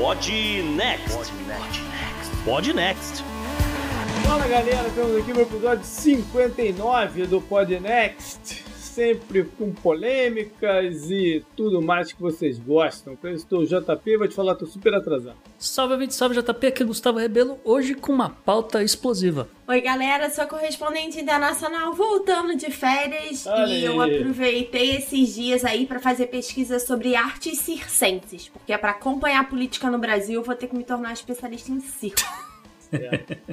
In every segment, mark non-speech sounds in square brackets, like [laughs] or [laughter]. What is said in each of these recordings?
Pod Next. Pod Next. Fala galera, estamos aqui no episódio 59 do Pod Next sempre com polêmicas e tudo mais que vocês gostam. Então, eu estou o JP, vou te falar, tô super atrasado. Salve, gente, salve JP, aqui é Gustavo Rebelo, hoje com uma pauta explosiva. Oi galera, sou correspondente internacional voltando de férias Olha e eu aproveitei esses dias aí para fazer pesquisa sobre artes circenses, porque é para acompanhar a política no Brasil eu vou ter que me tornar especialista em circo.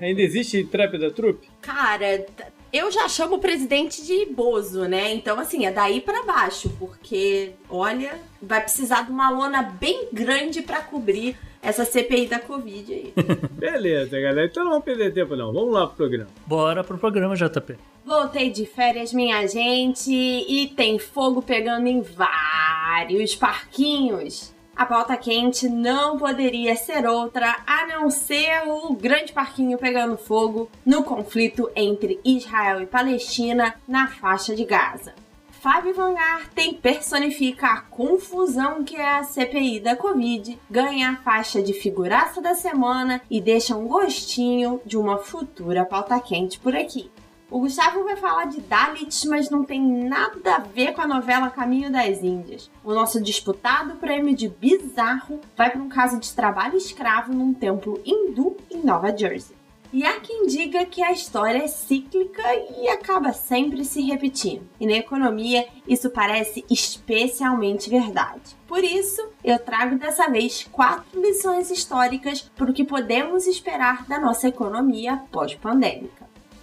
Ainda existe trap da trupe? Cara, eu já chamo o presidente de Bozo, né? Então, assim, é daí pra baixo, porque, olha, vai precisar de uma lona bem grande pra cobrir essa CPI da Covid aí. [laughs] Beleza, galera. Então não vamos perder tempo não. Vamos lá pro programa. Bora pro programa, JP. Voltei de férias, minha gente, e tem fogo pegando em vários parquinhos. A pauta quente não poderia ser outra a não ser o grande parquinho pegando fogo no conflito entre Israel e Palestina na faixa de Gaza. Fábio Van Garten personifica a confusão que é a CPI da Covid, ganha a faixa de figuraça da semana e deixa um gostinho de uma futura pauta quente por aqui. O Gustavo vai falar de Dalits, mas não tem nada a ver com a novela Caminho das Índias. O nosso disputado prêmio de bizarro vai para um caso de trabalho escravo num templo hindu em Nova Jersey. E há quem diga que a história é cíclica e acaba sempre se repetindo. E na economia, isso parece especialmente verdade. Por isso, eu trago dessa vez quatro lições históricas para o que podemos esperar da nossa economia pós-pandêmica.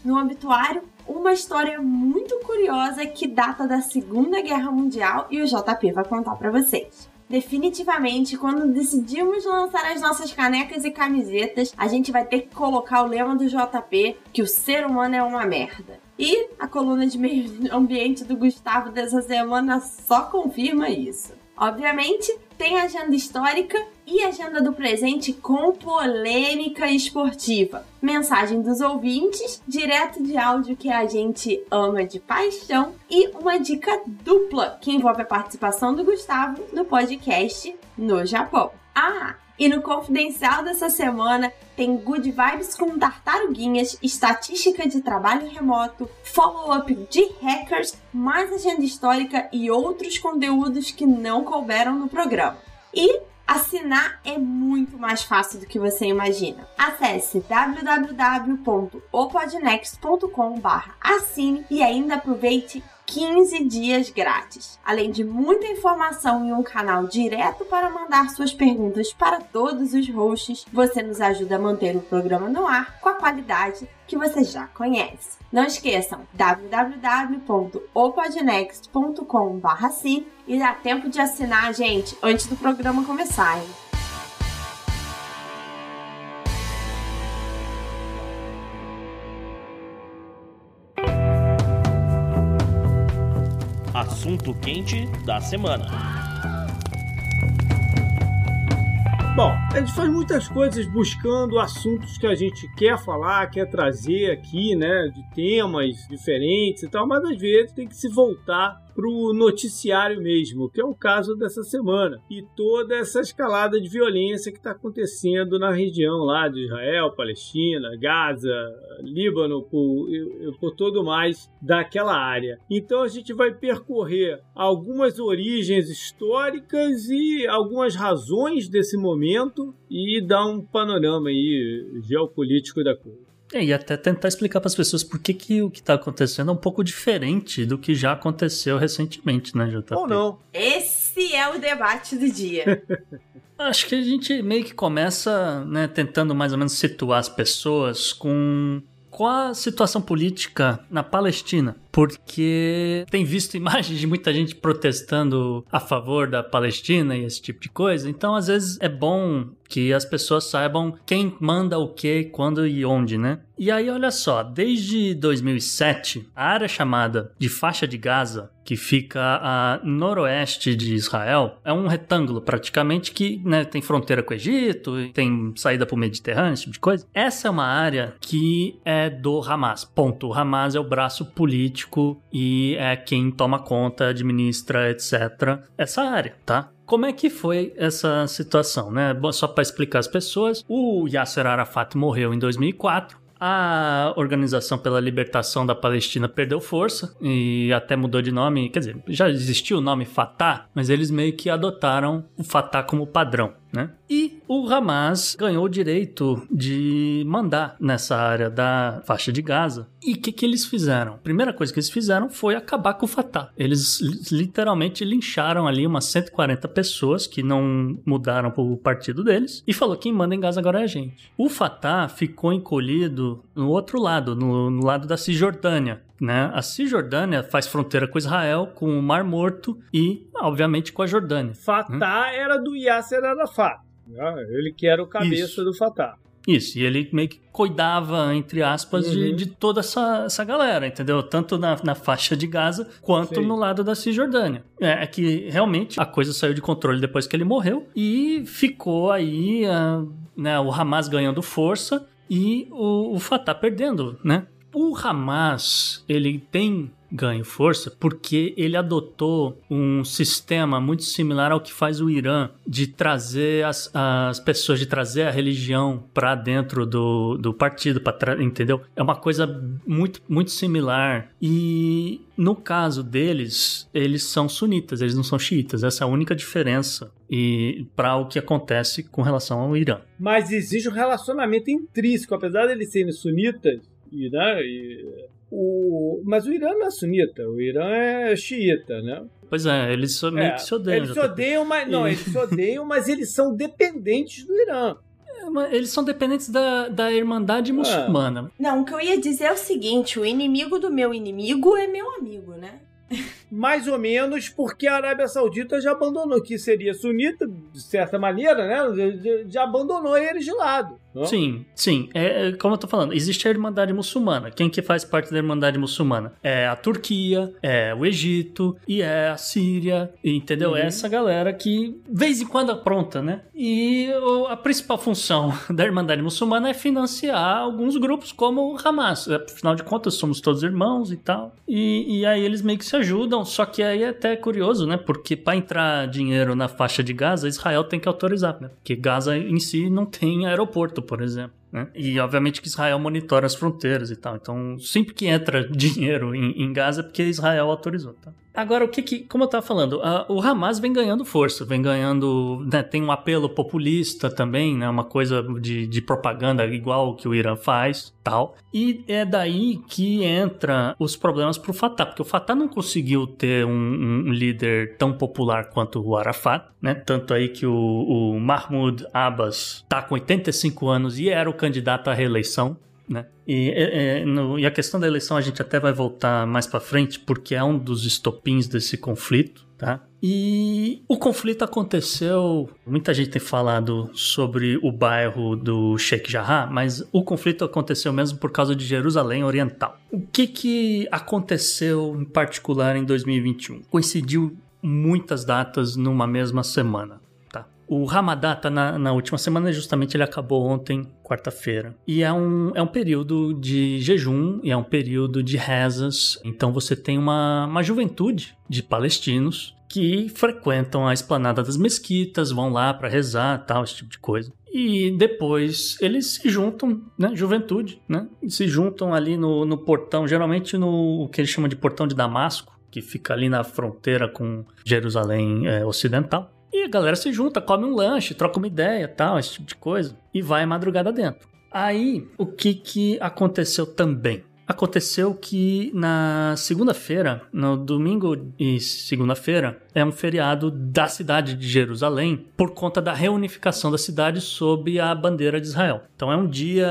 No obituário, uma história muito curiosa que data da Segunda Guerra Mundial e o JP vai contar para vocês. Definitivamente, quando decidimos lançar as nossas canecas e camisetas, a gente vai ter que colocar o lema do JP que o ser humano é uma merda. E a coluna de meio ambiente do Gustavo dessa semana só confirma isso. Obviamente, tem agenda histórica e agenda do presente com polêmica esportiva. Mensagem dos ouvintes, direto de áudio que a gente ama de paixão e uma dica dupla que envolve a participação do Gustavo no podcast no Japão. Ah, e no confidencial dessa semana tem good vibes com tartaruguinhas, estatística de trabalho remoto, follow-up de hackers, mais agenda histórica e outros conteúdos que não couberam no programa. E assinar é muito mais fácil do que você imagina. Acesse www.opodnext.com/assine e ainda aproveite 15 dias grátis. Além de muita informação e um canal direto para mandar suas perguntas para todos os hosts, você nos ajuda a manter o programa no ar com a qualidade que você já conhece. Não esqueçam www.opodnext.com/assine e dá tempo de assinar, gente, antes do programa começar. Hein? Assunto quente da semana. Bom, a gente faz muitas coisas buscando assuntos que a gente quer falar, quer trazer aqui, né? De temas diferentes e tal, mas às vezes tem que se voltar pro noticiário mesmo, que é o caso dessa semana. E toda essa escalada de violência que está acontecendo na região lá de Israel, Palestina, Gaza, Líbano, por, por todo mais daquela área. Então a gente vai percorrer algumas origens históricas e algumas razões desse momento e dar um panorama aí geopolítico da coisa. É, E até tentar explicar para as pessoas por que, que o que está acontecendo é um pouco diferente do que já aconteceu recentemente, né, JP? Ou não. Esse é o debate do dia. [laughs] Acho que a gente meio que começa, né, tentando mais ou menos situar as pessoas com, com a situação política na Palestina. Porque tem visto [laughs] imagens de muita gente protestando a favor da Palestina e esse tipo de coisa. Então, às vezes, é bom que as pessoas saibam quem manda o que, quando e onde, né? E aí, olha só, desde 2007, a área chamada de faixa de Gaza, que fica a noroeste de Israel, é um retângulo praticamente que né, tem fronteira com o Egito, tem saída para o Mediterrâneo, esse tipo de coisa. Essa é uma área que é do Hamas. Ponto. O Hamas é o braço político e é quem toma conta, administra, etc. Essa área, tá? Como é que foi essa situação, né? Só para explicar as pessoas, o Yasser Arafat morreu em 2004 a Organização pela Libertação da Palestina perdeu força e até mudou de nome. Quer dizer, já existia o nome Fatah, mas eles meio que adotaram o Fatah como padrão né? E o Hamas ganhou o direito de mandar nessa área da faixa de Gaza. E o que, que eles fizeram? A primeira coisa que eles fizeram foi acabar com o Fatah. Eles literalmente lincharam ali umas 140 pessoas que não mudaram para o partido deles e falou: quem manda em Gaza agora é a gente. O Fatah ficou encolhido no outro lado, no, no lado da Cisjordânia. Né? A Cisjordânia faz fronteira com Israel, com o Mar Morto e, obviamente, com a Jordânia. Fatah hum? era do Yasser Arafat. Né? Ele que era o cabeça Isso. do Fatah. Isso, e ele meio que cuidava, entre aspas, uhum. de, de, toda essa, essa galera, entendeu? Tanto na, na faixa de Gaza quanto Sim. no lado da Cisjordânia. É, é, que realmente a coisa saiu de controle depois que ele morreu e ficou aí uh, né, o Hamas ganhando força e o, o Fatah perdendo, né? O Hamas, ele tem ganho força porque ele adotou um sistema muito similar ao que faz o Irã de trazer as, as pessoas, de trazer a religião para dentro do, do partido, pra entendeu? É uma coisa muito, muito similar. E no caso deles, eles são sunitas, eles não são xiitas. Essa é a única diferença e para o que acontece com relação ao Irã. Mas existe um relacionamento intrínseco, apesar de eles serem sunitas, Irã e o, mas o Irã não é sunita, o Irã é xiita, né? Pois é, eles meio é, que se odeiam. Eles se odeiam, mas não, eles se odeiam, mas eles são dependentes do Irã. É, eles são dependentes da, da Irmandade é. muçulmana. Não, o que eu ia dizer é o seguinte: o inimigo do meu inimigo é meu amigo, né? mais ou menos porque a Arábia Saudita já abandonou, que seria sunita, de certa maneira, né? Já abandonou eles de lado. Não? Sim, sim. É, é, como eu tô falando, existe a Irmandade Muçulmana. Quem que faz parte da Irmandade Muçulmana? É a Turquia, é o Egito e é a Síria, entendeu? Uhum. É essa galera que, vez em quando, apronta, né? E a principal função [laughs] da Irmandade Muçulmana é financiar alguns grupos como o Hamas. Afinal de contas, somos todos irmãos e tal. E, e aí eles meio que se ajudam, só que aí é até curioso, né? Porque para entrar dinheiro na faixa de Gaza, Israel tem que autorizar, né? Porque Gaza em si não tem aeroporto, por exemplo. Né? E obviamente que Israel monitora as fronteiras e tal. Então, sempre que entra [laughs] dinheiro em, em Gaza é porque Israel autorizou. Tá? Agora, o que que, como eu estava falando, o Hamas vem ganhando força, vem ganhando, né, tem um apelo populista também, né, uma coisa de, de propaganda igual que o Irã faz, tal. E é daí que entra os problemas para o Fatah, porque o Fatah não conseguiu ter um, um, líder tão popular quanto o Arafat, né? Tanto aí que o, o Mahmoud Abbas está com 85 anos e era o candidato à reeleição. Né? E, é, é, no, e, a questão da eleição a gente até vai voltar mais para frente, porque é um dos estopins desse conflito. Tá? E o conflito aconteceu. Muita gente tem falado sobre o bairro do Sheikh Jarrah, mas o conflito aconteceu mesmo por causa de Jerusalém Oriental. O que, que aconteceu em particular em 2021? Coincidiu muitas datas numa mesma semana. O Ramadã tá na, na, última semana, justamente ele acabou ontem, quarta-feira. E é um, é um período de jejum e é um período de rezas. Então você tem uma, uma juventude de palestinos que frequentam a esplanada das mesquitas, vão lá para rezar, tal, esse tipo de coisa. E depois eles se juntam, né? Juventude, né? Se juntam ali no, no portão, geralmente no que eles chamam de portão de Damasco, que fica ali na fronteira com Jerusalém é, Ocidental. E a galera se junta, come um lanche, troca uma ideia, tal, esse tipo de coisa, e vai madrugada dentro. Aí, o que que aconteceu também? Aconteceu que na segunda-feira, no domingo e segunda-feira, é um feriado da cidade de Jerusalém por conta da reunificação da cidade sob a bandeira de Israel. Então é um dia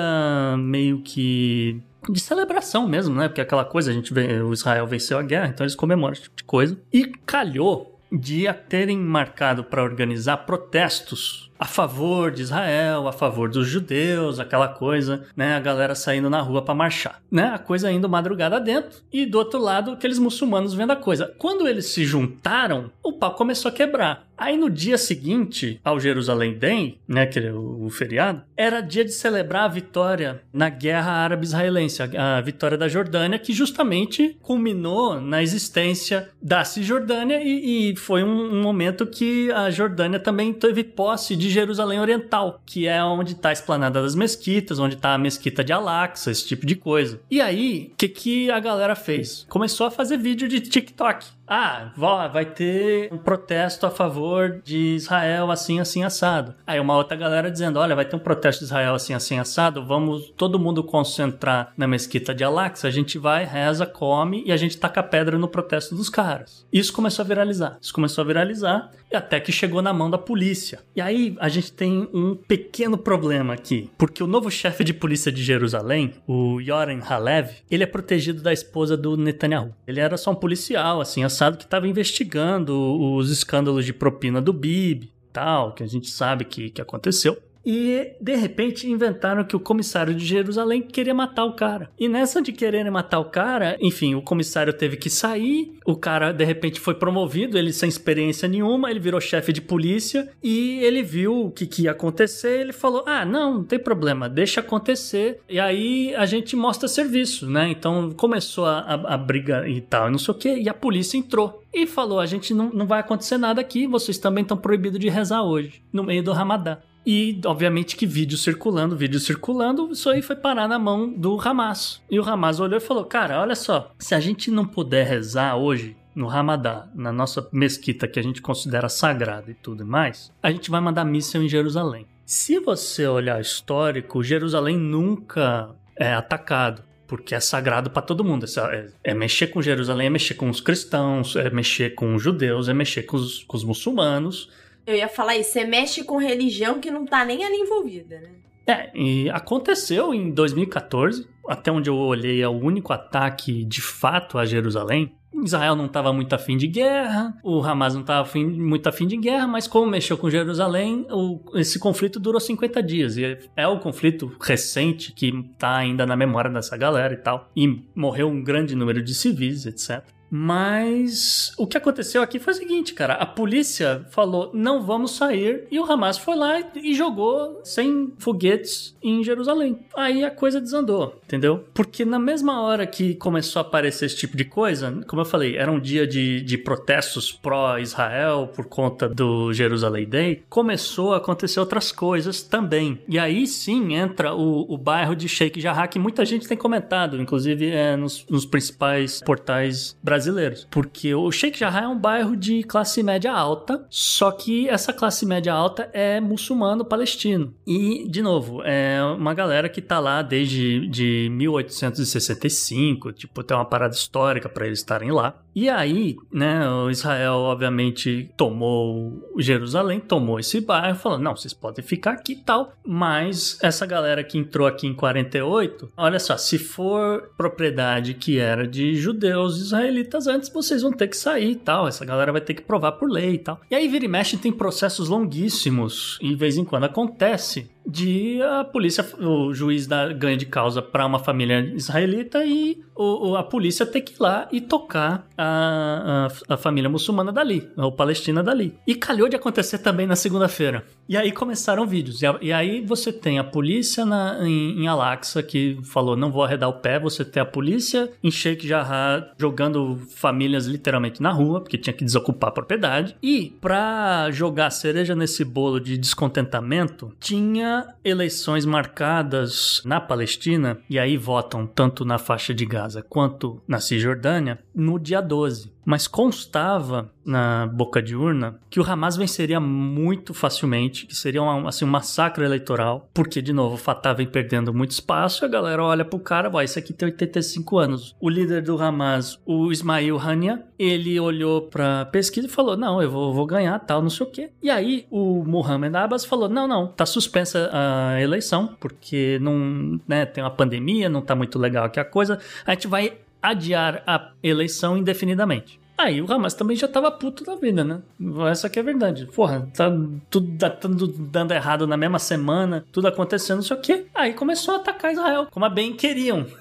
meio que de celebração mesmo, né? Porque é aquela coisa, a gente vê, o Israel venceu a guerra, então eles comemoram esse tipo de coisa. E calhou de terem marcado para organizar protestos a favor de Israel, a favor dos judeus, aquela coisa, né? A galera saindo na rua para marchar, né? A coisa indo madrugada dentro e do outro lado aqueles muçulmanos vendo a coisa. Quando eles se juntaram, o pau começou a quebrar. Aí no dia seguinte ao Jerusalém Day, né, que é o, feriado, era dia de celebrar a vitória na guerra árabe-israelense, a, vitória da Jordânia, que justamente culminou na existência da Cisjordânia e, e foi um, um, momento que a Jordânia também teve posse de Jerusalém Oriental, que é onde está a esplanada das mesquitas, onde está a mesquita de Al-Aqsa, esse tipo de coisa. E aí, o que, que a galera fez? Começou a fazer vídeo de TikTok. Ah, vai ter um protesto a favor de Israel assim, assim, assado. Aí uma outra galera dizendo: olha, vai ter um protesto de Israel assim, assim, assado. Vamos todo mundo concentrar na mesquita de Al-Aqsa. A gente vai, reza, come e a gente taca pedra no protesto dos caras. Isso começou a viralizar. Isso começou a viralizar e até que chegou na mão da polícia. E aí a gente tem um pequeno problema aqui, porque o novo chefe de polícia de Jerusalém, o Yoren Halev, ele é protegido da esposa do Netanyahu. Ele era só um policial, assim, assado que estava investigando os escândalos de propina do Bib, tal, que a gente sabe que, que aconteceu. E de repente inventaram que o comissário de Jerusalém queria matar o cara. E nessa de querer matar o cara, enfim, o comissário teve que sair, o cara de repente foi promovido, ele sem experiência nenhuma, ele virou chefe de polícia e ele viu o que, que ia acontecer. Ele falou: Ah, não, não tem problema, deixa acontecer. E aí a gente mostra serviço, né? Então começou a, a, a briga e tal, não sei o que, e a polícia entrou e falou: a gente não, não vai acontecer nada aqui, vocês também estão proibidos de rezar hoje, no meio do Ramadã. E, obviamente, que vídeo circulando, vídeo circulando, isso aí foi parar na mão do Hamas. E o Hamas olhou e falou: Cara, olha só, se a gente não puder rezar hoje, no Ramadã, na nossa mesquita que a gente considera sagrada e tudo mais, a gente vai mandar míssil em Jerusalém. Se você olhar histórico, Jerusalém nunca é atacado porque é sagrado para todo mundo. É, é, mexer com Jerusalém, é mexer com os cristãos, é mexer com os judeus, é mexer com os, com os muçulmanos. Eu ia falar isso, você mexe com religião que não tá nem ali envolvida, né? É, e aconteceu em 2014, até onde eu olhei, é o único ataque de fato a Jerusalém. Israel não estava muito afim de guerra, o Hamas não estava muito afim de guerra, mas como mexeu com Jerusalém, o, esse conflito durou 50 dias. E é o conflito recente que está ainda na memória dessa galera e tal. E morreu um grande número de civis, etc. Mas o que aconteceu aqui foi o seguinte, cara. A polícia falou: não vamos sair. E o Hamas foi lá e jogou sem foguetes em Jerusalém. Aí a coisa desandou, entendeu? Porque na mesma hora que começou a aparecer esse tipo de coisa, como eu falei, era um dia de, de protestos pró-Israel por conta do Jerusalém Day, começou a acontecer outras coisas também. E aí sim entra o, o bairro de Sheikh Jarrah, que muita gente tem comentado, inclusive é, nos, nos principais portais brasileiros brasileiros. Porque o Sheikh Jarrah é um bairro de classe média alta, só que essa classe média alta é muçulmano palestino. E, de novo, é uma galera que tá lá desde de 1865, tipo, tem uma parada histórica para eles estarem lá. E aí, né, o Israel obviamente tomou Jerusalém, tomou esse bairro, falou: não, vocês podem ficar aqui e tal. Mas essa galera que entrou aqui em 48, olha só, se for propriedade que era de judeus israelitas antes, vocês vão ter que sair e tal. Essa galera vai ter que provar por lei e tal. E aí, vira e mexe, tem processos longuíssimos e de vez em quando acontece de a polícia, o juiz dar ganho de causa para uma família israelita e o, a polícia ter que ir lá e tocar a, a, a, família muçulmana dali, ou palestina dali. E calhou de acontecer também na segunda-feira. E aí começaram vídeos. E, a, e, aí você tem a polícia na, em, em Al-Aqsa que falou: não vou arredar o pé. Você tem a polícia em Sheikh Jarrah jogando famílias literalmente na rua, porque tinha que desocupar a propriedade. E para jogar cereja nesse bolo de descontentamento, tinha eleições marcadas na Palestina, e aí votam tanto na faixa de Gaza quanto na Cisjordânia, no dia 12 mas constava na boca de urna que o Hamas venceria muito facilmente, que seria um, assim, um massacre eleitoral, porque, de novo, o Fatah vem perdendo muito espaço a galera olha pro cara, vai, esse aqui tem 85 anos. O líder do Hamas, o Ismail Hania, ele olhou pra pesquisa e falou, não, eu vou, vou ganhar, tal, não sei o quê. E aí o Mohamed Abbas falou, não, não, tá suspensa a eleição, porque não, né, tem uma pandemia, não tá muito legal aqui a coisa, a gente vai adiar a eleição indefinidamente. Aí o Hamas também já tava puto da vida, né? Essa aqui é a verdade. Porra, tá tudo dando, dando errado na mesma semana, tudo acontecendo, o quê. Aí começou a atacar Israel, como a bem queriam. [laughs]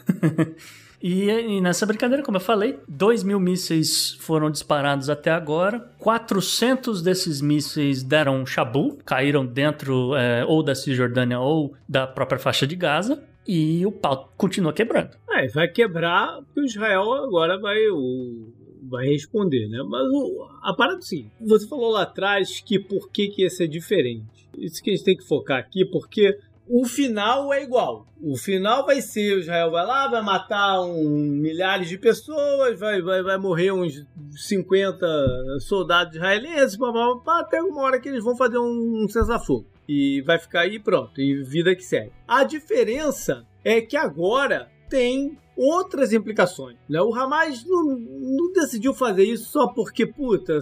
E, e, nessa brincadeira, como eu falei, 2 mil mísseis foram disparados até agora. 400 desses mísseis deram chabu, caíram dentro é, ou da Cisjordânia ou da própria faixa de Gaza. E o pau continua quebrando. É, vai quebrar porque o Israel agora vai, o, vai responder, né? Mas o, a parada é seguinte: você falou lá atrás que por que, que ia ser diferente. Isso que a gente tem que focar aqui, porque o final é igual. O final vai ser: o Israel vai lá, vai matar um, milhares de pessoas, vai, vai, vai morrer uns 50 soldados israelenses, blá, blá, blá, até uma hora que eles vão fazer um, um cessar-fogo. E vai ficar aí pronto, e vida que segue. A diferença é que agora tem outras implicações. Né? O Hamas não, não decidiu fazer isso só porque, puta,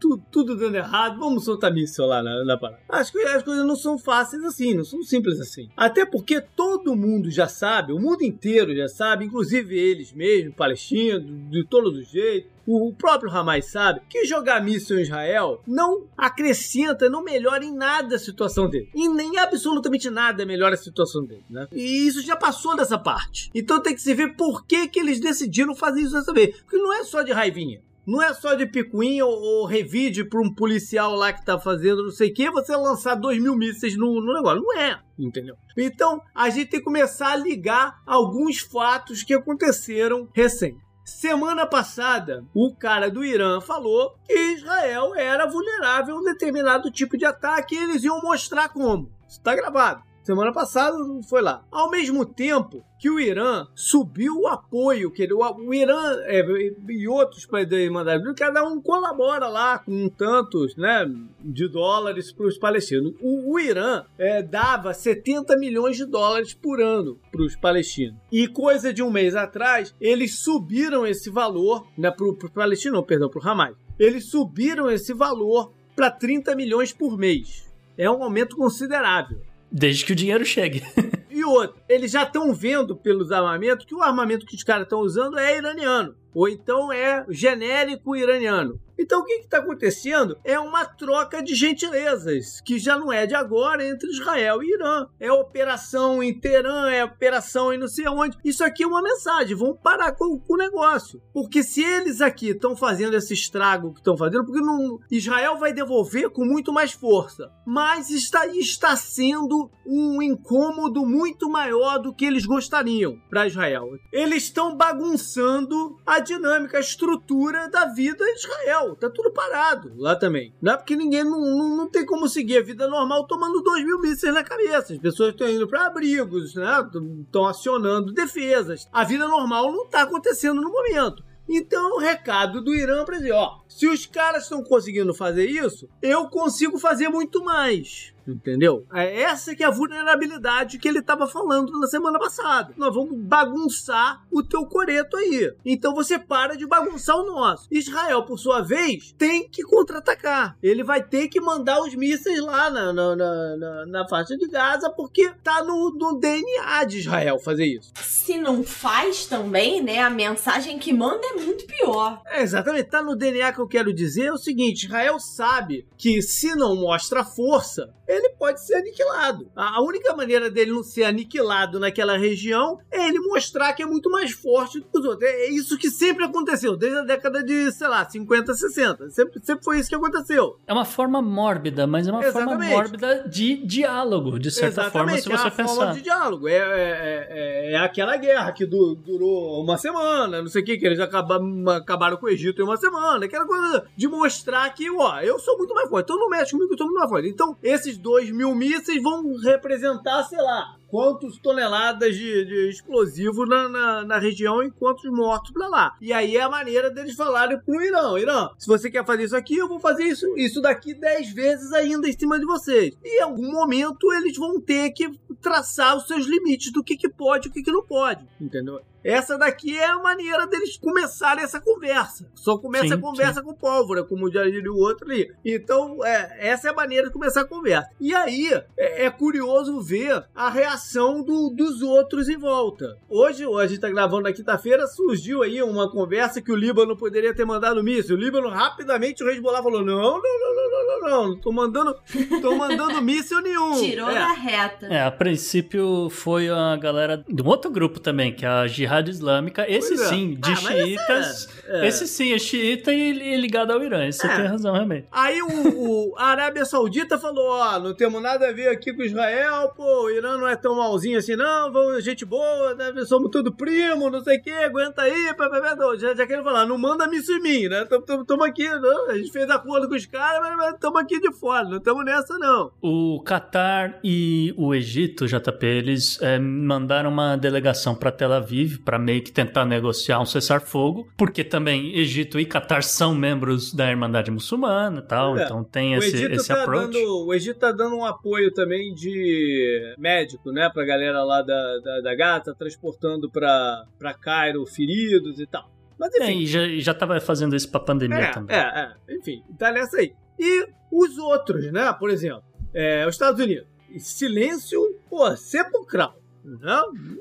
tudo, tudo dando errado, vamos soltar míssil lá na, na parada. Acho que as coisas não são fáceis assim, não são simples assim. Até porque todo mundo já sabe, o mundo inteiro já sabe, inclusive eles mesmos, palestinos, de todos os jeitos, o próprio Hamas sabe que jogar míssil em Israel não acrescenta, não melhora em nada a situação dele. E nem absolutamente nada melhora a situação dele, né? E isso já passou dessa parte. Então tem que se ver por que, que eles decidiram fazer isso dessa vez. Porque não é só de raivinha. Não é só de picuinha ou, ou revide para um policial lá que tá fazendo não sei o que, você lançar dois mil mísseis no, no negócio. Não é, entendeu? Então, a gente tem que começar a ligar alguns fatos que aconteceram recente. Semana passada, o cara do Irã falou que Israel era vulnerável a um determinado tipo de ataque e eles iam mostrar como. Isso tá gravado. Semana passada foi lá. Ao mesmo tempo que o Irã subiu o apoio, que ele, o, o Irã é, e outros países mandaram, cada um colabora lá com tantos né, de dólares para os palestinos. O, o Irã é, dava 70 milhões de dólares por ano para os palestinos. E coisa de um mês atrás, eles subiram esse valor né, para os palestinos, não, perdão, para o Hamas. Eles subiram esse valor para 30 milhões por mês. É um aumento considerável. Desde que o dinheiro chegue. [laughs] e outro, eles já estão vendo pelos armamentos que o armamento que os caras estão usando é iraniano. Ou então é genérico iraniano. Então o que está acontecendo é uma troca de gentilezas, que já não é de agora entre Israel e Irã. É operação em Teherã, é operação em não sei onde. Isso aqui é uma mensagem, vão parar com, com o negócio. Porque se eles aqui estão fazendo esse estrago que estão fazendo, porque não, Israel vai devolver com muito mais força. Mas está, está sendo um incômodo muito maior do que eles gostariam para Israel. Eles estão bagunçando a dinâmica, a estrutura da vida de Israel tá tudo parado lá também. Não é porque ninguém não, não, não tem como seguir a vida normal tomando dois mil mísseis na cabeça. As pessoas estão indo para abrigos, né? Estão acionando defesas. A vida normal não tá acontecendo no momento. Então, o recado do Irã para dizer, ó, se os caras estão conseguindo fazer isso, eu consigo fazer muito mais. Entendeu? É essa que é a vulnerabilidade que ele estava falando na semana passada. Nós vamos bagunçar o teu coreto aí. Então você para de bagunçar o nosso. Israel, por sua vez, tem que contra-atacar. Ele vai ter que mandar os mísseis lá na, na, na, na faixa de Gaza, porque tá no, no, DNA de Israel fazer isso. Se não faz também, né? A mensagem que manda é muito pior. É, exatamente. Tá no DNA que eu quero dizer é o seguinte: Israel sabe que se não mostra força, ele pode ser aniquilado. A única maneira dele não ser aniquilado naquela região é ele mostrar que é muito mais forte do que os outros. É isso que sempre aconteceu, desde a década de, sei lá, 50, 60. Sempre, sempre foi isso que aconteceu. É uma forma mórbida, mas é uma Exatamente. forma mórbida de diálogo, de certa Exatamente. forma, se você é pensar. forma de diálogo. É, é, é, é, aquela guerra que du durou uma semana, não sei o que, que eles acabaram, acabaram com o Egito em uma semana, aquela coisa de mostrar que, ó, eu sou muito mais forte, então não mexe comigo, eu sou muito mais forte. Então, esses 2 mil mísseis vão representar, sei lá, quantas toneladas de, de explosivo na, na, na, região e quantos mortos pra lá. E aí é a maneira deles falarem pro Irã: Irã, se você quer fazer isso aqui, eu vou fazer isso, isso daqui 10 vezes ainda em cima de vocês. E em algum momento eles vão ter que traçar os seus limites do que, que pode e o que, que não pode, entendeu? Essa daqui é a maneira deles começarem essa conversa. Só começa Sim, a conversa com pólvora, como já diria o outro ali. Então, é, essa é a maneira de começar a conversa. E aí, é, é curioso ver a reação do- dos outros em volta. Hoje, a gente tá gravando na quinta-feira, surgiu aí uma conversa que o Líbano poderia ter mandado míssil. O Líbano rapidamente, o Hezbollah falou, não, não, não, não, não, não, não, tô mandando, tô mandando [laughs] míssil nenhum. Tirou É. da reta. É, a princípio foi a galera de um outro grupo também, que é a Jihad Islâmica. Esse Pois é. sim, de Ah, mas esse xiitas. é- é. Esse sim é xiita e, e ligado ao Irã. Isso É. tem razão, realmente. Aí o, o- a Arábia Saudita falou: ó, não temos nada a ver aqui com Israel, pô, o Irã não é tão malzinho assim, não, vamos, gente boa, né, somos tudo primo, não sei o que, aguenta aí, pá, pá, pá, não, já, já querem falar, não manda míssil em mim, né? Estamos aqui, não, a gente fez acordo com os caras, mas estamos aqui de fora, não estamos nessa, não. O Catar e o Egito, JP, eles é, mandaram uma delegação para Tel Aviv para meio que tentar negociar um cessar-fogo, porque também Egito e Catar são membros da Irmandade Muçulmana e tal, É. então tem o esse, Egito esse tá approach. dando, o Egito tá dando um apoio também de médico, né, pra galera lá da, da, da Gata, transportando pra, pra Cairo feridos e tal. Mas enfim, É, e já, já tava fazendo isso pra pandemia É, também. é, é. Enfim, tá nessa aí. E os outros, né? Por exemplo, é, os Estados Unidos. Silêncio, pô, sepulcral. Não, não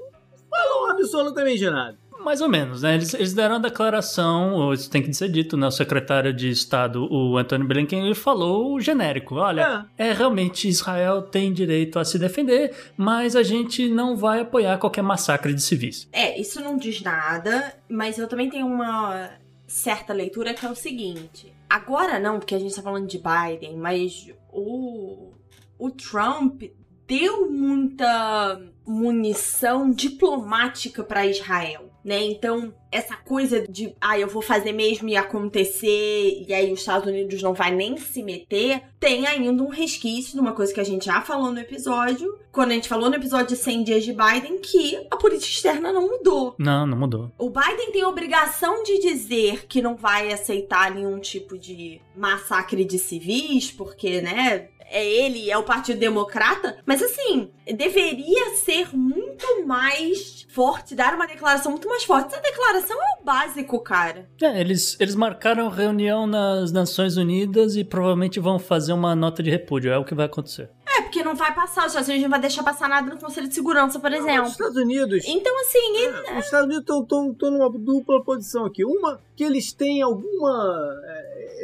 falam absolutamente nada. Mais ou menos, né? Eles, eles deram a declaração, ou isso tem que ser dito, né? O secretário de Estado, o Antônio Blinken, ele falou o genérico. Olha, é. realmente Israel tem direito a se defender, mas a gente não vai apoiar qualquer massacre de civis. É, isso não diz nada, mas eu também tenho uma certa leitura que é o seguinte. Agora não, porque a gente tá falando de Biden, mas o, o Trump deu muita munição diplomática para Israel. Né? Então, essa coisa de, ah, eu vou fazer mesmo e acontecer, e aí os Estados Unidos não vai nem se meter, tem ainda um resquício de uma coisa que a gente já falou no episódio, quando a gente falou no episódio de 100 dias de Biden, que a política externa não mudou. Não, não mudou. O Biden tem a obrigação de dizer que não vai aceitar nenhum tipo de massacre de civis, porque, né, é ele, é o Partido Democrata, mas assim, deveria ser muito mais forte, dar uma declaração muito mais forte. Essa declaração é o básico, cara. É, eles, eles marcaram reunião nas Nações Unidas e provavelmente vão fazer uma nota de repúdio, é o que vai acontecer. É, porque não vai passar, os Estados Unidos não vai deixar passar nada no Conselho de Segurança, por Os exemplo. Estados Unidos. Então, assim, é, os Estados Unidos estão numa dupla posição aqui. Uma, que eles têm alguma.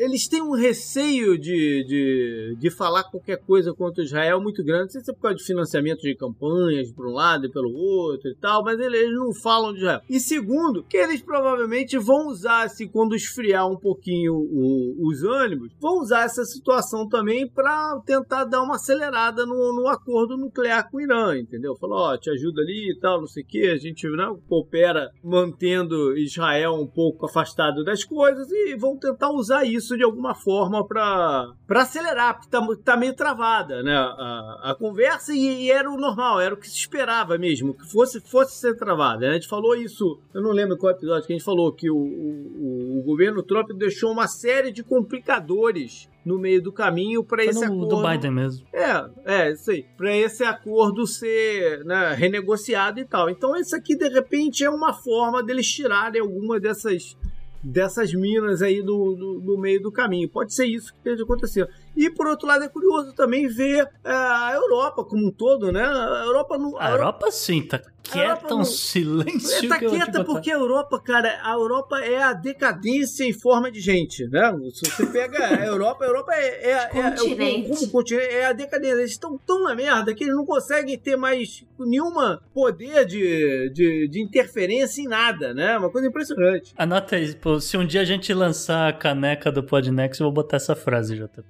Eles têm um receio de, de, de falar qualquer coisa contra Israel muito grande. Não sei se é por causa de financiamento de campanhas, por um lado e pelo outro e tal, mas eles, não falam de Israel. E segundo, que eles provavelmente vão usar, assim, quando esfriar um pouquinho o- os ânimos, vão usar essa situação também para tentar dar uma acelerada no, no acordo nuclear com o Irã, entendeu? Falou, ó, te ajuda ali e tal, não sei o que, a gente né, coopera mantendo Israel um pouco afastado das coisas e vão tentar usar isso de alguma forma para para acelerar, porque tá, tá meio travada, né, a, a conversa e, e era o normal, era o que se esperava mesmo, que fosse, fosse ser travada. né? A gente falou isso, eu não lembro qual episódio que a gente falou, que o, o, o governo Trump deixou uma série de complicadores no meio do caminho para esse no, acordo. do Biden mesmo. É, é, isso aí. Pra esse acordo ser né, renegociado e tal. Então, isso aqui, de repente, é uma forma deles tirarem alguma dessas, dessas minas aí do, do, do meio do caminho. Pode ser isso que esteja acontecendo. E, por outro lado, é curioso também ver é, a Europa como um todo, né? A Europa não. A Europa sim, tá quieta, não- um silêncio Tá quieta porque a Europa, cara, a Europa é a decadência em forma de gente, né? Se você pega a Europa, a Europa é, é, é, é, Continente. como continente, é a decadência. Eles estão tão na merda que eles não conseguem ter mais nenhuma poder de, de, de interferência em nada, né? Uma coisa impressionante. Anota aí, pô, se um dia a gente lançar a caneca do Podnext, eu vou botar essa frase, JP.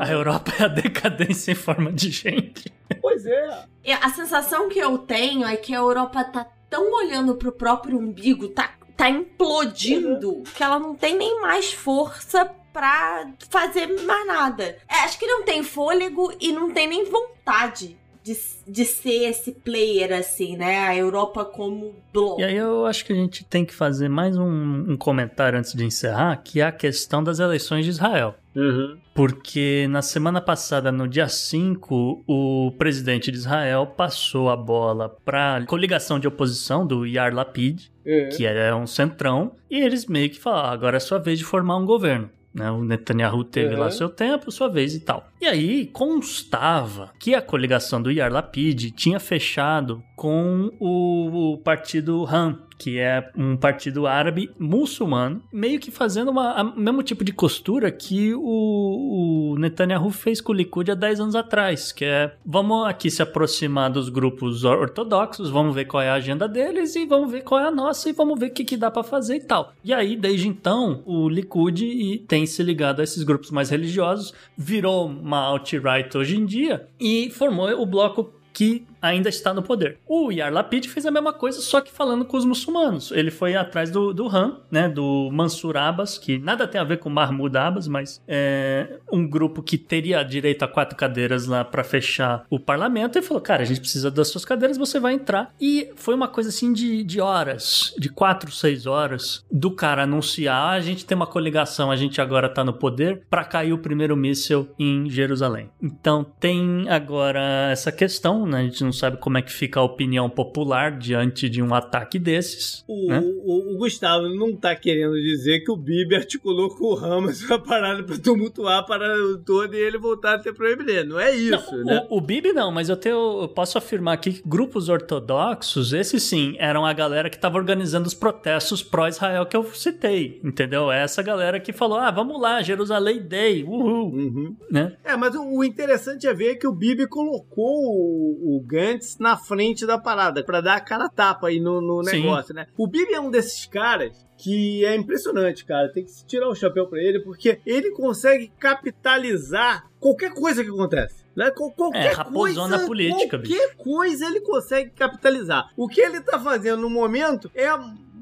A Europa é a decadência em forma de gente. Pois é. A sensação que eu tenho é que a Europa tá tão olhando pro próprio umbigo, tá, tá implodindo, que ela não tem nem mais força pra fazer mais nada. É, acho que não tem fôlego e não tem nem vontade de, de ser esse player, assim, né? A Europa como bloco. E aí eu acho que a gente tem que fazer mais um, um comentário antes de encerrar, que é a questão das eleições de Israel. Uhum. Porque na semana passada, no dia 5, o presidente de Israel passou a bola para a coligação de oposição do Yair Lapid, É. que é um centrão, e eles meio que falaram: "Ah, agora é sua vez de formar um governo. Né? O Netanyahu teve Uhum. lá seu tempo, sua vez e tal. E aí constava que a coligação do Yair Lapid tinha fechado com o, o partido RAM, que é um partido árabe muçulmano, meio que fazendo uma- mesmo tipo de costura que o, o Netanyahu fez com o Likud há 10 anos atrás, que é vamos aqui se aproximar dos grupos or- ortodoxos, vamos ver qual é a agenda deles e vamos ver qual é a nossa e vamos ver o que, que dá pra fazer e tal. E aí, desde então, o Likud e- tem se ligado a esses grupos mais religiosos, virou uma alt-right hoje em dia e formou o bloco que ainda está no poder. O Yair Lapid fez a mesma coisa, só que falando com os muçulmanos. Ele foi atrás do, do Ram, né, do Mansur Abbas, que nada tem a ver com Mahmoud Abbas, mas é um grupo que teria direito a quatro cadeiras lá para fechar o parlamento, e falou, cara, a gente precisa das suas cadeiras, você vai entrar. E foi uma coisa assim de, de horas, de quatro, seis horas, do cara anunciar, "Ah, a gente tem uma coligação, a gente agora tá no poder, para cair o primeiro míssil em Jerusalém. Então tem agora essa questão, né, a gente não sabe como é que fica a opinião popular diante de um ataque desses. O, né? o- o Gustavo não tá querendo dizer que o Bibi articulou com o Ramos [laughs] uma parada pra tumultuar a parada toda e ele voltar a ter proibido. Não é isso, Não, né? o, o Bibi não, mas eu, tenho, eu posso afirmar aqui que grupos ortodoxos, esses sim, eram a galera que estava organizando os protestos pró-Israel que eu citei, entendeu? É essa galera que falou, ah, vamos lá, Jerusalém Day, uhul, Uhum. né? É, mas o, o interessante é ver que o Bibi colocou o, o Gantz na frente da parada, pra dar a cara tapa aí no, no Sim. negócio, né? O Bibi é um desses caras que é impressionante, cara. Tem que se tirar o chapéu pra ele, porque ele consegue capitalizar qualquer coisa que acontece. Né? Qual- Qualquer É, raposona coisa, política, qualquer coisa ele consegue capitalizar. O que ele tá fazendo no momento é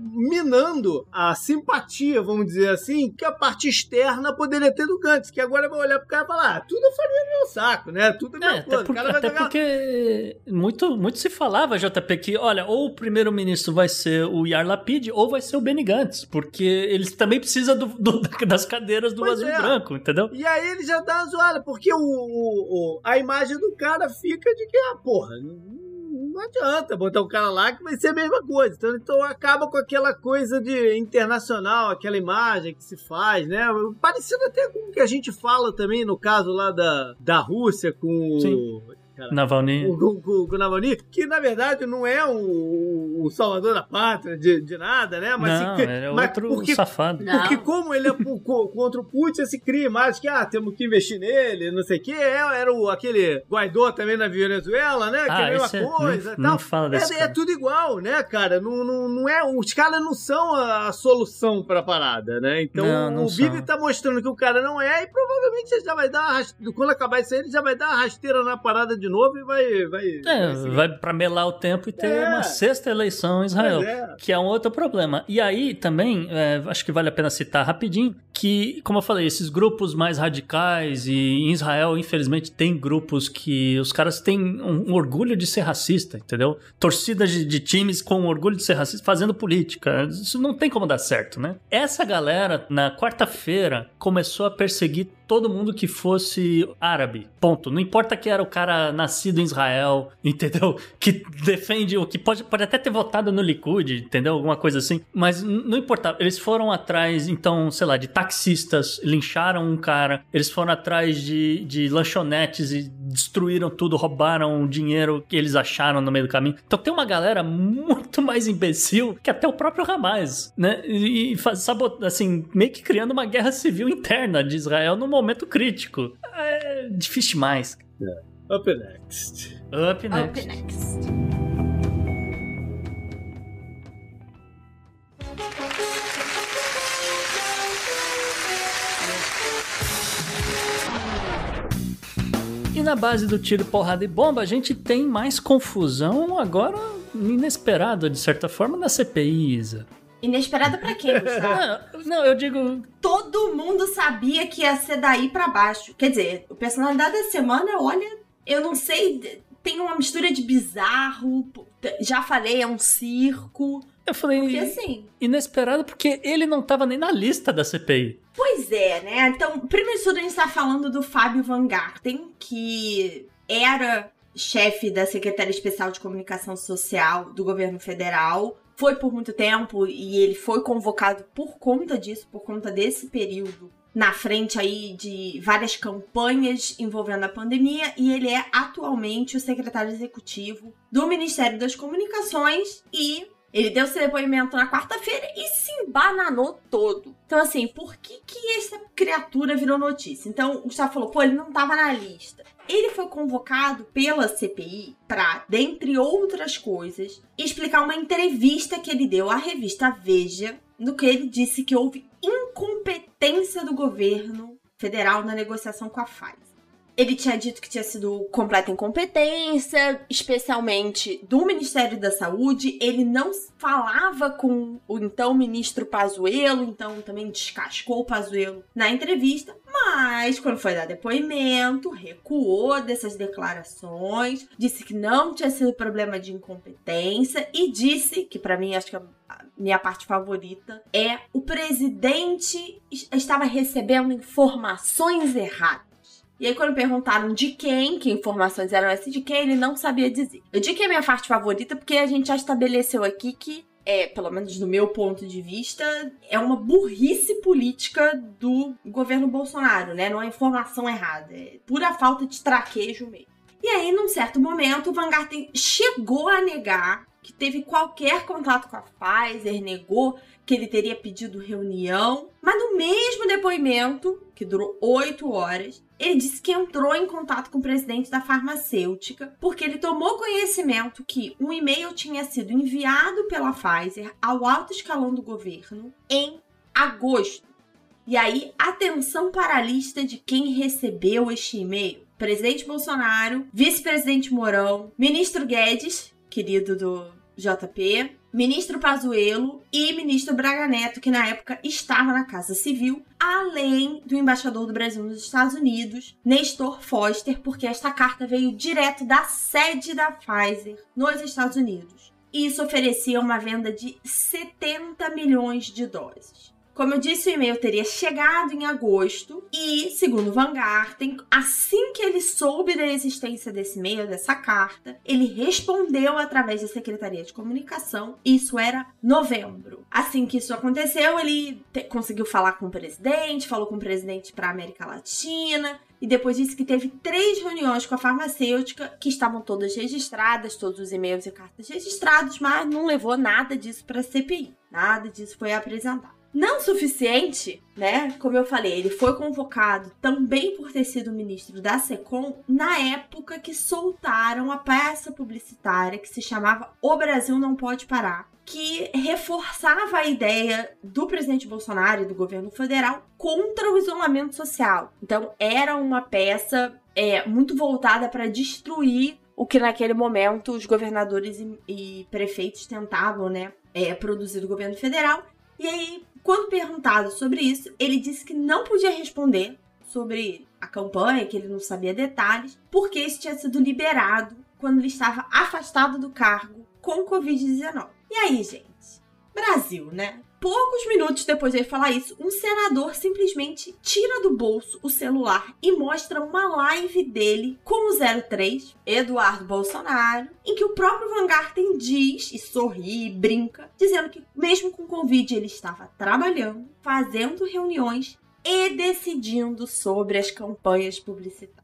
minando a simpatia, vamos dizer assim, que a parte externa poderia ter do Gantz, que agora vai olhar pro cara e falar, ah, tudo é farinha do meu saco, né? Tudo é É, minha até, coisa. o cara vai até jogar... porque muito, muito se falava, JP, que, olha, ou o primeiro-ministro vai ser o Yair Lapid ou vai ser o Benny Gantz, porque eles também precisam do- do- [laughs] das cadeiras do Pois azul é. e branco, entendeu? E aí ele já dá uma zoada, porque o- o- a imagem do cara fica de que, ah, porra, não, adianta botar o cara lá que vai ser a mesma coisa. Então, então acaba com aquela coisa de internacional, aquela imagem que se faz, né? Parecido até com o que a gente fala também no caso lá da, da Rússia com Sim. o. Navalny. o, o, o Navalny, que na verdade não é o, o salvador da pátria de, de nada, né? Mas, não, se- ele é mas outro porque safado. Não. porque como ele é contra o Putin, se cria imagem que, ah, temos que investir nele, não sei o quê. É, Era o, aquele Guaidó também na Venezuela, né? que é Ah, a mesma esse é- coisa não- e fala desse é, é cara. tudo igual, né, cara? Não, não, não é, os caras não são a, a solução pra parada, né? Então Não, não o Bibi são. tá mostrando que o cara não é e provavelmente ele já vai dar uma rasteira, quando acabar isso aí, ele já vai dar uma rasteira na parada de novo e vai... vai, É, vai pra melar o tempo e ter É. uma sexta eleição em Israel. É. Que é um outro problema. E aí também, é, acho que vale a pena citar rapidinho, que, como eu falei, esses grupos mais radicais, e em Israel, infelizmente, tem grupos que os caras têm um, um orgulho de ser racista, entendeu? Torcidas de, de times com orgulho de ser racista fazendo política. Isso não tem como dar certo, né? Essa galera, na quarta-feira, começou a perseguir todo mundo que fosse árabe. Ponto. Não importa que era o cara nascido em Israel, [laughs] entendeu? Que defende o que pode, pode até ter votado no Likud, entendeu? Alguma coisa assim. Mas não importava. Eles foram atrás, então, sei lá, de taxistas, lincharam um cara. Eles foram atrás de, de lanchonetes e destruíram tudo, roubaram o dinheiro que eles acharam no meio do caminho. Então tem uma galera muito mais imbecil que até o próprio Hamas, né? E, e sabot, assim, meio que criando uma guerra civil interna de Israel num momento crítico. É difícil demais. Up next. Up Up next. next. E na base do tiro, porrada e bomba, a gente tem mais confusão agora inesperada, de certa forma, na CPI, Isa. Inesperado pra quem, Gustavo? Não, não, eu digo. Todo mundo sabia que ia ser daí pra baixo. Quer dizer, o personalidade da semana, olha, eu não sei. tem uma mistura de bizarro. Já falei, é um circo. Eu falei, Porque assim. inesperado porque ele não tava nem na lista da CPI. Pois é, né? Então, primeiro de tudo, a gente tá falando do Fábio Van Garten, que era chefe da Secretaria Especial de Comunicação Social do governo federal. Foi por muito tempo e ele foi convocado por conta disso, por conta desse período na frente aí de várias campanhas envolvendo a pandemia e ele é atualmente o secretário executivo do Ministério das Comunicações e ele deu seu depoimento na quarta-feira e se embananou todo. Então, assim, por que que essa criatura virou notícia? Então, o Gustavo falou, pô, ele não tava na lista. Ele foi convocado pela CPI para, dentre outras coisas, explicar uma entrevista que ele deu à revista Veja, no que ele disse que houve incompetência do governo federal na negociação com a Pfizer. Ele tinha dito que tinha sido completa incompetência, especialmente do Ministério da Saúde. Ele não falava com o então ministro Pazuello, então também descascou o Pazuello na entrevista. Mas quando foi dar depoimento, recuou dessas declarações, disse que não tinha sido problema de incompetência e disse que para mim acho que a minha parte favorita é o presidente estava recebendo informações erradas. E aí, quando perguntaram de quem, que informações eram essas de quem, ele não sabia dizer. Eu digo que é minha parte favorita porque a gente já estabeleceu aqui que, é, pelo menos do meu ponto de vista, é uma burrice política do governo Bolsonaro, né? Não é informação errada, é pura falta de traquejo mesmo. E aí, num certo momento, o Van Garten chegou a negar que teve qualquer contato com a Pfizer, negou que ele teria pedido reunião, mas no mesmo depoimento, que durou oito horas, ele disse que entrou em contato com o presidente da farmacêutica porque ele tomou conhecimento que um e-mail tinha sido enviado pela Pfizer ao alto escalão do governo em agosto. E aí, atenção para a lista de quem recebeu este e-mail. Presidente Bolsonaro, vice-presidente Mourão, ministro Guedes, querido do JP, ministro Pazuello e ministro Braga Neto, que na época estava na Casa Civil, além do embaixador do Brasil nos Estados Unidos, Nestor Foster, porque esta carta veio direto da sede da Pfizer nos Estados Unidos. Isso oferecia uma venda de 70 milhões de doses. Como eu disse, o e-mail teria chegado em agosto e, segundo Van Garten, assim que ele soube da existência desse e-mail, dessa carta, ele respondeu através da Secretaria de Comunicação. Isso era novembro. Assim que isso aconteceu, ele conseguiu falar com o presidente, falou com o presidente para a América Latina, e depois disse que teve três reuniões com a farmacêutica que estavam todas registradas, todos os e-mails e cartas registrados, mas não levou nada disso para a CPI. Nada disso foi apresentado. Não suficiente, né? Como eu falei, ele foi convocado também por ter sido ministro da SECOM na época que soltaram a peça publicitária que se chamava O Brasil Não Pode Parar, que reforçava a ideia do presidente Bolsonaro e do governo federal contra o isolamento social. Então, era uma peça é, muito voltada para destruir o que naquele momento os governadores e, e prefeitos tentavam, né? É, produzir do governo federal. E aí, quando perguntado sobre isso, ele disse que não podia responder sobre a campanha, que ele não sabia detalhes, porque isso tinha sido liberado quando ele estava afastado do cargo com Covid-19. E aí, gente? Brasil, né? Poucos minutos depois de ele falar isso, um senador simplesmente tira do bolso o celular e mostra uma live dele com o 03, Eduardo Bolsonaro, em que o próprio Van Garten diz e sorri e brinca, dizendo que mesmo com Covid ele estava trabalhando, fazendo reuniões e decidindo sobre as campanhas publicitárias.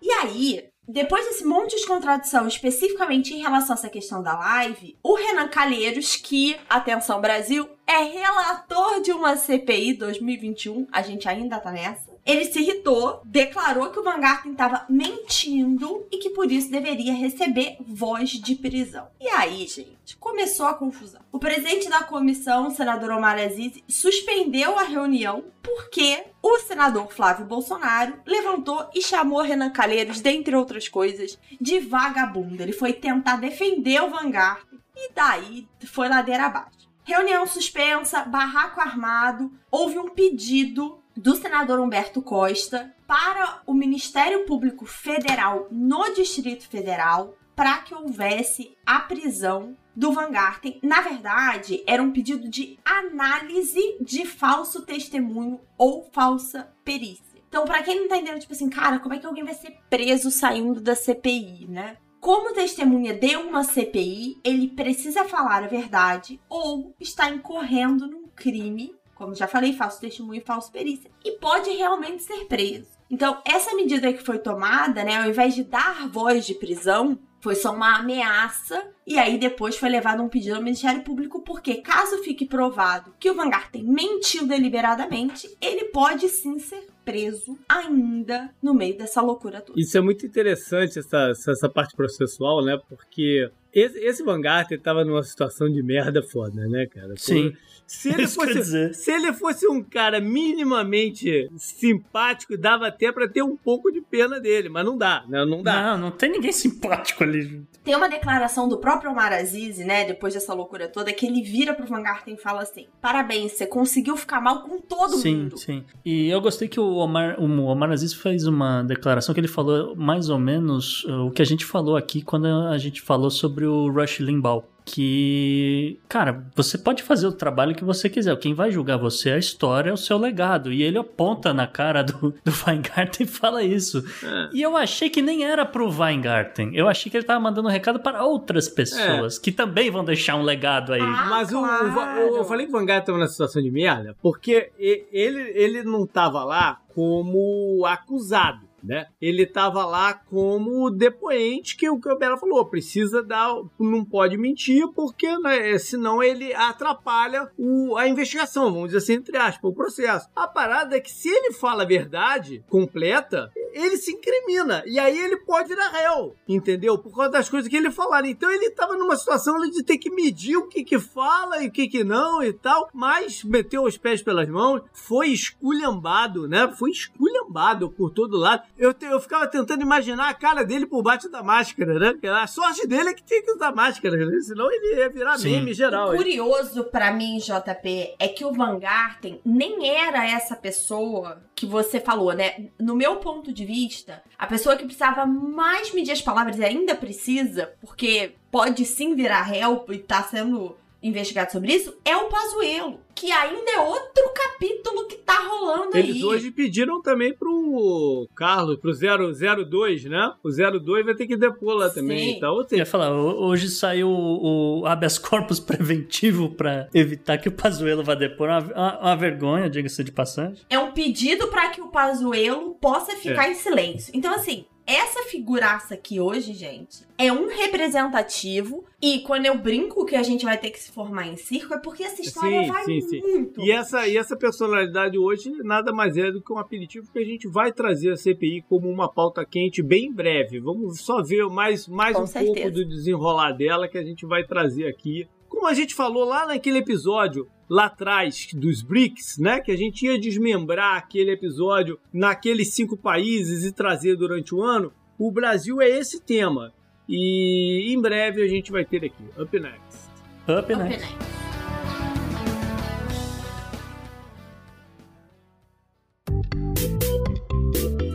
E aí, depois desse monte de contradição, especificamente em relação a essa questão da live, o Renan Calheiros, que, atenção Brasil, é relator de uma CPI 2021, a gente ainda tá nessa, ele se irritou, declarou que o Van Garten estava mentindo e que por isso deveria receber voz de prisão. E aí, gente, começou a confusão. O presidente da comissão, o senador Omar Aziz, suspendeu a reunião porque o senador Flávio Bolsonaro levantou e chamou Renan Calheiros, dentre outras coisas, de vagabundo. Ele foi tentar defender o Van Garten e daí foi ladeira abaixo. Reunião suspensa, barraco armado, houve um pedido do senador Humberto Costa para o Ministério Público Federal no Distrito Federal para que houvesse a prisão do Van Garten. Na verdade, era um pedido de análise de falso testemunho ou falsa perícia. Então, para quem não tá entendendo, tipo assim, cara, como é que alguém vai ser preso saindo da CPI, né? Como testemunha de uma CPI, ele precisa falar a verdade ou está incorrendo num crime, como já falei, falso testemunho e falso perícia, e pode realmente ser preso. Então, essa medida que foi tomada, né, ao invés de dar voz de prisão, foi só uma ameaça e aí depois foi levado um pedido ao Ministério Público porque caso fique provado que o Van Garten mentiu deliberadamente, ele pode sim ser preso ainda no meio dessa loucura toda. Isso é muito interessante, essa, essa parte processual, né? Porque esse, esse Van Garten tava numa situação de merda foda, né, cara? Sim. Se ele, fosse, se ele fosse um cara minimamente simpático, dava até para ter um pouco de pena dele, mas não dá, né? Não dá. Não, não tem ninguém [laughs] simpático ali. Tem uma declaração do próprio Omar Aziz, né, depois dessa loucura toda, que ele vira pro Van Garten e fala assim: Parabéns, você conseguiu ficar mal com todo sim, mundo. Sim, sim. E eu gostei que o Omar, o Omar Aziz fez uma declaração que ele falou mais ou menos uh, o que a gente falou aqui quando a gente falou sobre o Rush Limbaugh que, cara, você pode fazer o trabalho que você quiser. Quem vai julgar você é a história, é o seu legado. E ele aponta na cara do, do Weingarten e fala isso. É. E eu achei que nem era pro Weingarten. Eu achei que ele tava mandando um recado para outras pessoas é. que também vão deixar um legado aí. Ah, Mas claro. o, o, eu falei que o Weingarten tava numa situação de merda porque ele, ele não tava lá como acusado né? Ele estava lá como depoente, que o que o Bela falou, precisa dar, não pode mentir, porque né, senão ele atrapalha o, a investigação, vamos dizer assim, entre aspas, o processo. A parada é que se ele fala a verdade completa, ele se incrimina, e aí ele pode ir a réu, entendeu? Por causa das coisas que ele falar. Então ele estava numa situação de ter que medir o que que fala e o que que não e tal, mas meteu os pés pelas mãos, foi esculhambado, né? Foi esculhambado por todo lado eu, te, eu ficava tentando imaginar a cara dele por baixo da máscara, né? A sorte dele é que tinha que usar máscara, né? senão ele ia virar Sim. meme geral. O curioso para mim, JP, é que o Van Garten nem era essa pessoa que você falou, né? No meu ponto de vista, a pessoa que precisava mais medir as palavras e ainda precisa, porque pode sim virar réu e tá sendo investigado sobre isso é o Pazuello, que ainda é outro capítulo que tá rolando Eles aí. Eles hoje pediram também pro Carlos, pro 002, né? O 02 vai ter que depor lá também. Então, Eu ia falar, hoje saiu o habeas corpus [laughs] preventivo para evitar que o Pazuello vá depor. Uma, uma, uma vergonha, diga-se de passagem. É um pedido para que o Pazuello possa ficar é. em silêncio. Então, assim, essa figuraça aqui hoje, gente, é um representativo. E quando eu brinco que a gente vai ter que se formar em circo, é porque essa história sim, vai sim, sim. muito. E essa, e essa personalidade hoje nada mais é do que um aperitivo que a gente vai trazer a CPI como uma pauta quente bem breve. Vamos só ver mais, mais um certeza. pouco do desenrolar dela que a gente vai trazer aqui. Como a gente falou lá naquele episódio lá atrás dos BRICS, né? Que a gente ia desmembrar aquele episódio naqueles cinco países e trazer durante o ano. O Brasil é esse tema. E em breve a gente vai ter aqui. Up next. Up next. Up next.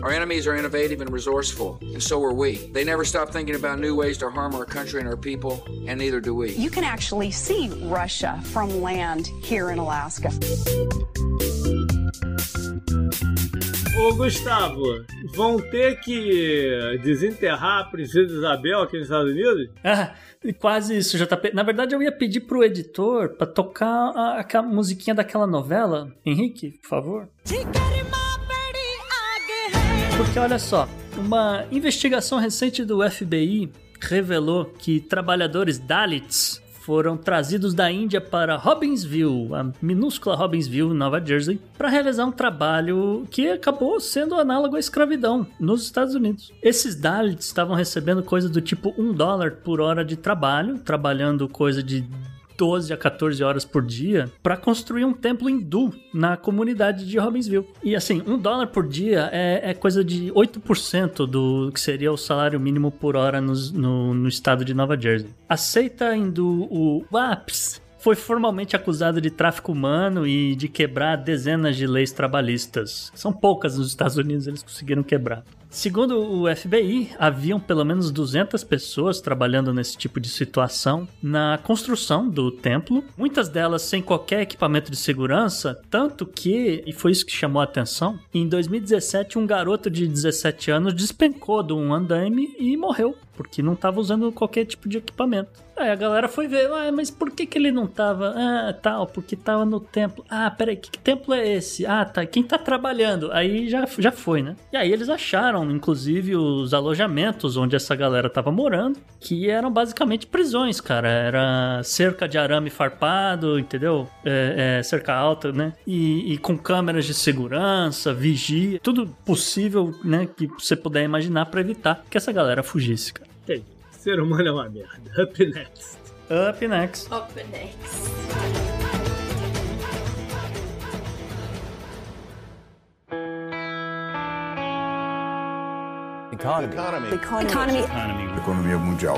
Our enemies are innovative and resourceful, and so are we. They never stop thinking about new ways to harm our country and our people, and neither do we. You can actually see Russia from land here in Alaska. Ô Gustavo, vão ter que desenterrar a Princesa Isabel aqui nos Estados Unidos? Ah, quase isso, JP. Na verdade, eu ia pedir pro editor pra tocar a, a musiquinha daquela novela. Henrique, por favor. Porque olha só, uma investigação recente do FBI revelou que trabalhadores Dalits foram trazidos da Índia para Robbinsville, a minúscula Robbinsville, Nova Jersey, para realizar um trabalho que acabou sendo análogo à escravidão nos Estados Unidos. Esses Dalits estavam recebendo coisa do tipo um dólar por hora de trabalho, trabalhando coisa de 12 a 14 horas por dia para construir um templo hindu na comunidade de Robbinsville. E assim, um dólar por dia é, é coisa de 8% do que seria o salário mínimo por hora no, no, no estado de Nova Jersey. A seita hindu, o WAPS, foi formalmente acusado de tráfico humano e de quebrar dezenas de leis trabalhistas. São poucas nos Estados Unidos, eles conseguiram quebrar. Segundo o FBI, haviam pelo menos 200 pessoas trabalhando nesse tipo de situação na construção do templo, muitas delas sem qualquer equipamento de segurança, tanto que, e foi isso que chamou a atenção, em 2017 um garoto de 17 anos despencou de um andaime e morreu, porque não estava usando qualquer tipo de equipamento. Aí a galera foi ver, ah, mas por que, que ele não tava? Ah, tal, porque tava no templo. Ah, peraí, que, que templo é esse? Ah, tá, quem tá trabalhando? Aí já, já foi, né? E aí eles acharam, inclusive, os alojamentos onde essa galera tava morando, que eram basicamente prisões, cara. Era cerca de arame farpado, entendeu? É, é, cerca alta, né? E, e com câmeras de segurança, vigia, tudo possível, né, que você puder imaginar para evitar que essa galera fugisse, cara. Entendi. Ser humano é uma merda. Up next. Up next. Up next. Economy. Economy. Economia mundial.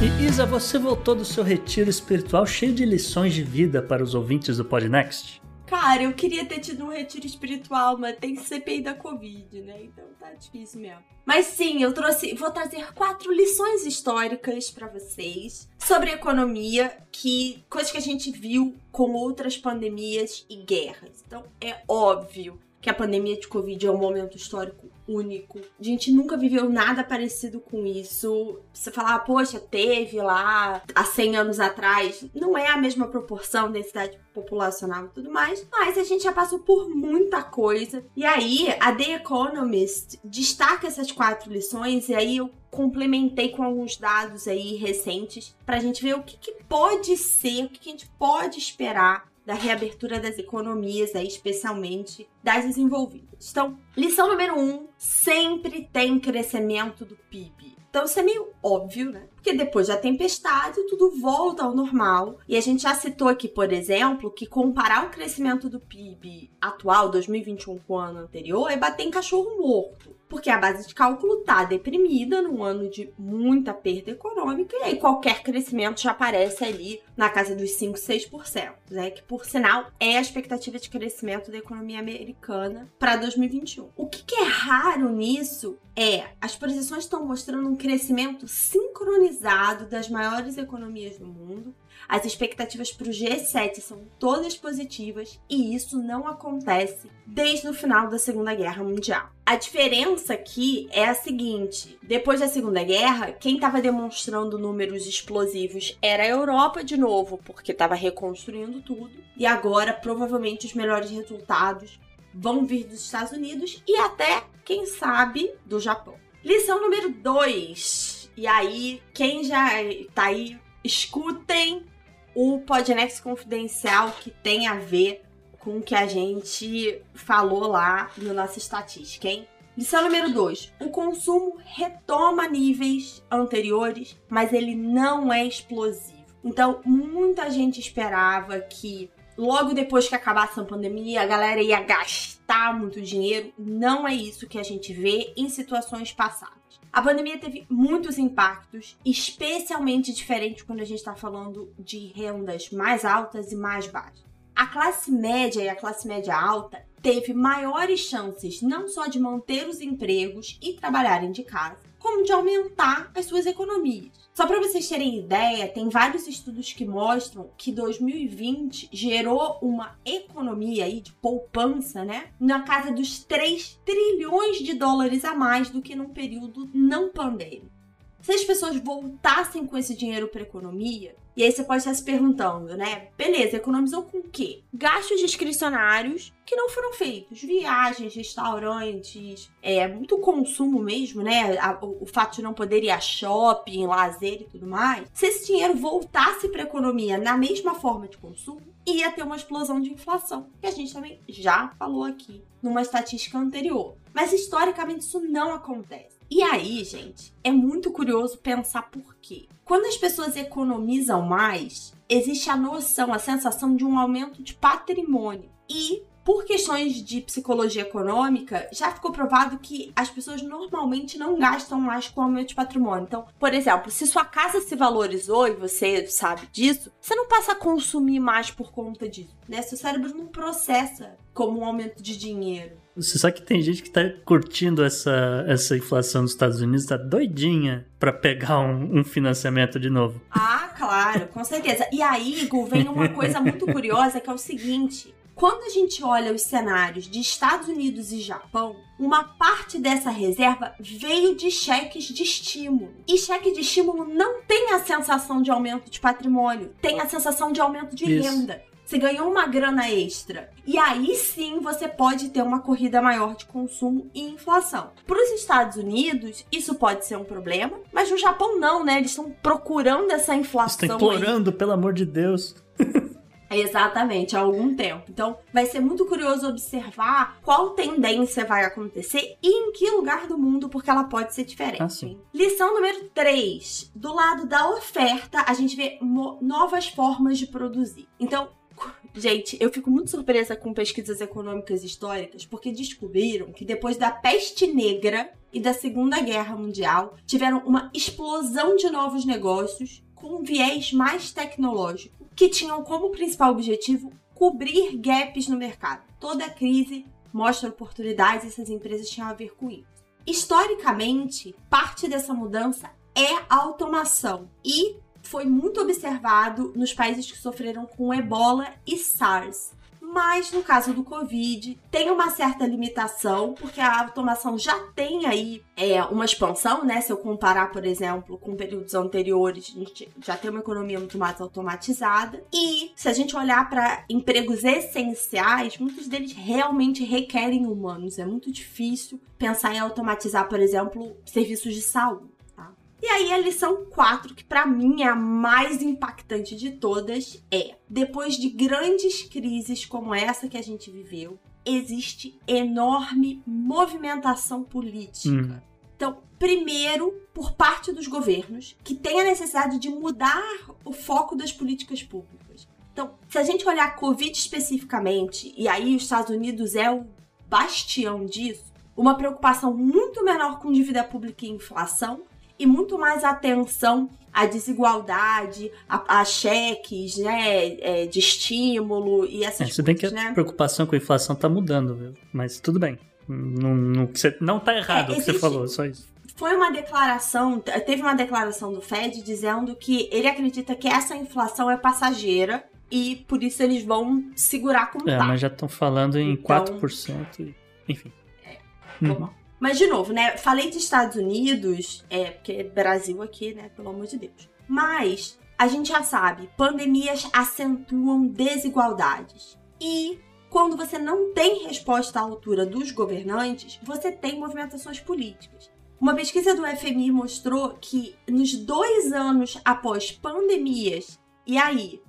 E Isa, você voltou do seu retiro espiritual cheio de lições de vida para os ouvintes do Podnext? Cara, eu queria ter tido um retiro espiritual, mas tem CPI da Covid, né? Então tá difícil mesmo. Mas sim, eu trouxe, vou trazer quatro lições históricas para vocês sobre economia, que coisas que a gente viu com outras pandemias e guerras. Então é óbvio que a pandemia de Covid é um momento histórico único. A gente nunca viveu nada parecido com isso. Você falar, ah, poxa, teve lá há 100 anos atrás, não é a mesma proporção, densidade populacional e tudo mais, mas a gente já passou por muita coisa. E aí, a The Economist destaca essas quatro lições, e aí eu complementei com alguns dados aí recentes pra gente ver o que, que pode ser, o que, que a gente pode esperar da reabertura das economias, aí, especialmente das desenvolvidas. Então, lição número um: sempre tem crescimento do PIB. Então isso é meio óbvio, né? Porque depois da tempestade tudo volta ao normal. E a gente já citou aqui, por exemplo, que comparar o crescimento do PIB atual, 2021, com o ano anterior, é bater em cachorro morto porque a base de cálculo tá deprimida num ano de muita perda econômica e aí qualquer crescimento já aparece ali na casa dos 5, 6%, né? Que por sinal é a expectativa de crescimento da economia americana para 2021. O que, que é raro nisso é as projeções estão mostrando um crescimento sincronizado das maiores economias do mundo as expectativas para o G7 são todas positivas e isso não acontece desde o final da Segunda Guerra Mundial. A diferença aqui é a seguinte: depois da Segunda Guerra, quem estava demonstrando números explosivos era a Europa de novo, porque estava reconstruindo tudo, e agora provavelmente os melhores resultados vão vir dos Estados Unidos e até, quem sabe, do Japão. Lição número 2. E aí, quem já tá aí, escutem o Podnext Confidencial que tem a ver com o que a gente falou lá na nossa estatística, hein? Lição número 2. O consumo retoma níveis anteriores, mas ele não é explosivo. Então, muita gente esperava que logo depois que acabasse a pandemia, a galera ia gastar muito dinheiro. Não é isso que a gente vê em situações passadas. A pandemia teve muitos impactos, especialmente diferentes quando a gente está falando de rendas mais altas e mais baixas. A classe média e a classe média alta teve maiores chances não só de manter os empregos e trabalharem de casa, como de aumentar as suas economias. Só para vocês terem ideia, tem vários estudos que mostram que 2020 gerou uma economia aí de poupança, né? Na casa dos 3 trilhões de dólares a mais do que num período não pandêmico. Se as pessoas voltassem com esse dinheiro para economia, e aí você pode estar se perguntando, né? Beleza, economizou com o quê? Gastos discricionários que não foram feitos. Viagens, restaurantes, é, muito consumo mesmo, né? o, o, fato de não poder ir a shopping, lazer e tudo mais. Se esse dinheiro voltasse para a economia na mesma forma de consumo, ia ter uma explosão de inflação, que a gente também já falou aqui numa estatística anterior. Mas historicamente isso não acontece. E aí, gente, é muito curioso pensar por quê. Quando as pessoas economizam mais, existe a noção, a sensação de um aumento de patrimônio. E por questões de psicologia econômica, já ficou provado que as pessoas normalmente não gastam mais com aumento de patrimônio. Então, por exemplo, se sua casa se valorizou e você sabe disso, você não passa a consumir mais por conta disso, né? Seu cérebro não processa como um aumento de dinheiro. Você sabe que tem gente que tá curtindo essa, essa inflação nos Estados Unidos, tá doidinha pra pegar um, um financiamento de novo. Ah, claro, com certeza. E aí, Gu, vem uma coisa muito curiosa que é o seguinte: quando a gente olha os cenários de Estados Unidos e Japão, uma parte dessa reserva veio de cheques de estímulo. E cheque de estímulo não tem a sensação de aumento de patrimônio, tem a sensação de aumento de Isso. renda. Você ganhou uma grana extra. E aí sim você pode ter uma corrida maior de consumo e inflação. Para os Estados Unidos, isso pode ser um problema, mas no Japão não, né? Eles estão procurando essa inflação. Estão aí. implorando, pelo amor de Deus. [laughs] Exatamente, há algum tempo. Então, vai ser muito curioso observar qual tendência vai acontecer e em que lugar do mundo, porque ela pode ser diferente. Ah. Lição número 3. Do lado da oferta, a gente vê novas formas de produzir. Então, Gente, eu fico muito surpresa com pesquisas econômicas históricas porque descobriram que depois da peste negra e da Segunda Guerra Mundial tiveram uma explosão de novos negócios com um viés mais tecnológico que tinham como principal objetivo cobrir gaps no mercado. Toda crise mostra oportunidades e essas empresas tinham a ver com isso. Historicamente, parte dessa mudança é a automação e foi muito observado nos países que sofreram com ebola e SARS. Mas no caso do Covid, tem uma certa limitação, porque a automação já tem aí é, uma expansão, né? Se eu comparar, por exemplo, com períodos anteriores, a gente já tem uma economia muito mais automatizada. E se a gente olhar para empregos essenciais, muitos deles realmente requerem humanos. É muito difícil pensar em automatizar, por exemplo, serviços de saúde. E aí a lição 4, que pra mim é a mais impactante de todas, é: depois de grandes crises como essa que a gente viveu, existe enorme movimentação política. Hum. Então, primeiro, por parte dos governos, que têm a necessidade de mudar o foco das políticas públicas. Então, se a gente olhar a Covid especificamente, e aí os Estados Unidos é o bastião disso, uma preocupação muito menor com dívida pública e inflação, e muito mais atenção à desigualdade, a, a cheques, né, é, de estímulo e É, essas se bem que coisas, a né? preocupação com a inflação tá mudando, viu? Mas tudo bem. Não, não, você- não tá errado É, o que você falou, só isso. Foi uma declaração, teve uma declaração do Fed dizendo que ele acredita que essa inflação é passageira e por isso eles vão segurar como É, tá. mas já estão falando em Então- 4%. E, enfim. Foi Uhum. mal. Mas, de novo, né? Falei dos Estados Unidos, é, porque é Brasil aqui, né? Pelo amor de Deus. Mas a gente já sabe, pandemias acentuam desigualdades. E quando você não tem resposta à altura dos governantes, você tem movimentações políticas. Uma pesquisa do FMI mostrou que nos dois anos após pandemias, e aí,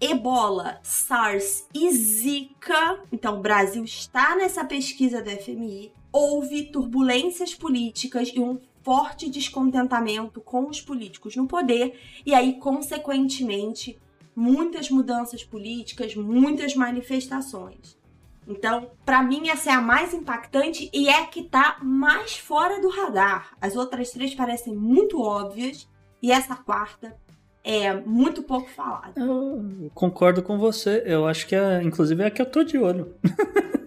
ebola, SARS e Zika, então o Brasil está nessa pesquisa do FMI, houve turbulências políticas e um forte descontentamento com os políticos no poder, e aí, consequentemente, muitas mudanças políticas, muitas manifestações. Então, pra mim, essa é a mais impactante e é que tá mais fora do radar. As outras três parecem muito óbvias e essa quarta é muito pouco falada. Eu concordo com você. Eu acho que, é, inclusive, é a que eu tô de olho. [laughs]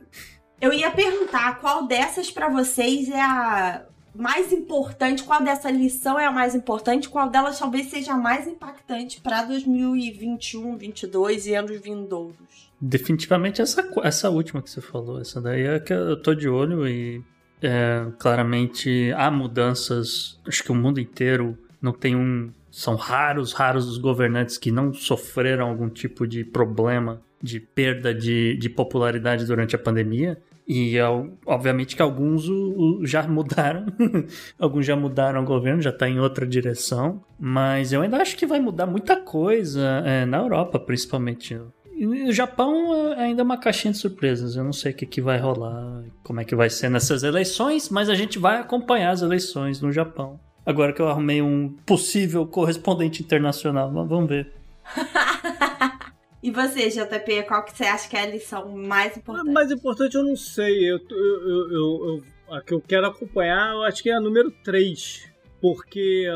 Eu ia perguntar qual dessas pra vocês é a mais importante, qual dessa lição é a mais importante, qual delas talvez seja a mais impactante pra 2021, 22 e anos vindouros. Definitivamente essa, essa última que você falou. Essa daí é que eu tô de olho e é, claramente há mudanças. Acho que o mundo inteiro não tem um. São raros, raros os governantes que não sofreram algum tipo de problema de perda de, de popularidade durante a pandemia. E al- obviamente que alguns já mudaram, [laughs] alguns já mudaram o governo, já está em outra direção, mas eu ainda acho que vai mudar muita coisa é, na Europa, principalmente. O Japão é ainda uma caixinha de surpresas, eu não sei o que, que vai rolar, como é que vai ser nessas eleições, mas a gente vai acompanhar as eleições no Japão. Agora que eu arrumei um possível correspondente internacional, vamos ver. [laughs] E você, JP, qual que você acha que é a lição mais importante? Mais importante eu não sei. Eu, eu, eu, eu, a que eu quero acompanhar, eu acho que é a número 3. Porque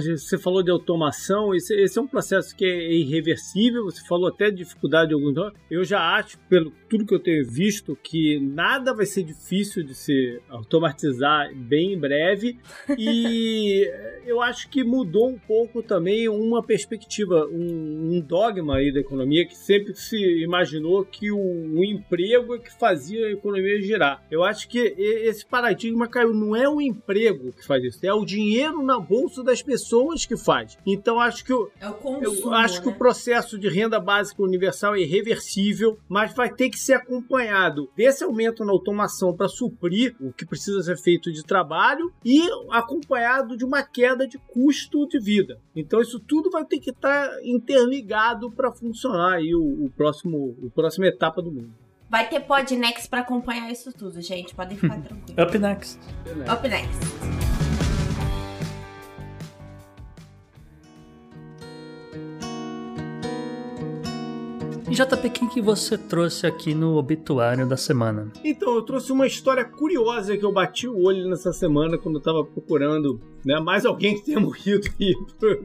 você falou de automação, esse, esse, é um processo que é irreversível, você falou até de dificuldade de alguns Eu já acho, pelo tudo que eu tenho visto, que nada vai ser difícil de se automatizar bem em breve. E [laughs] eu acho que mudou um pouco também uma perspectiva, um, um dogma aí da economia que sempre se imaginou que o, o emprego é que fazia a economia girar. Eu acho que esse paradigma caiu. Não é o emprego que faz isso, é o dinheiro na bolsa das pessoas pessoas que faz. Então acho que o, é o consumo, eu acho né? que o processo de renda básica universal é irreversível, mas vai ter que ser acompanhado desse aumento na automação para suprir o que precisa ser feito de trabalho e acompanhado de uma queda de custo de vida. Então isso tudo vai ter que estar tá interligado para funcionar aí o, o próximo, o próxima etapa do mundo. Vai ter Podnext para acompanhar isso tudo, gente. Podem ficar [laughs] tranquilos. Up next. Up next. E JP, quem que você trouxe aqui no obituário da semana? Então, eu trouxe uma história curiosa que eu bati o olho nessa semana quando eu tava procurando né, mais alguém que tenha [laughs] morrido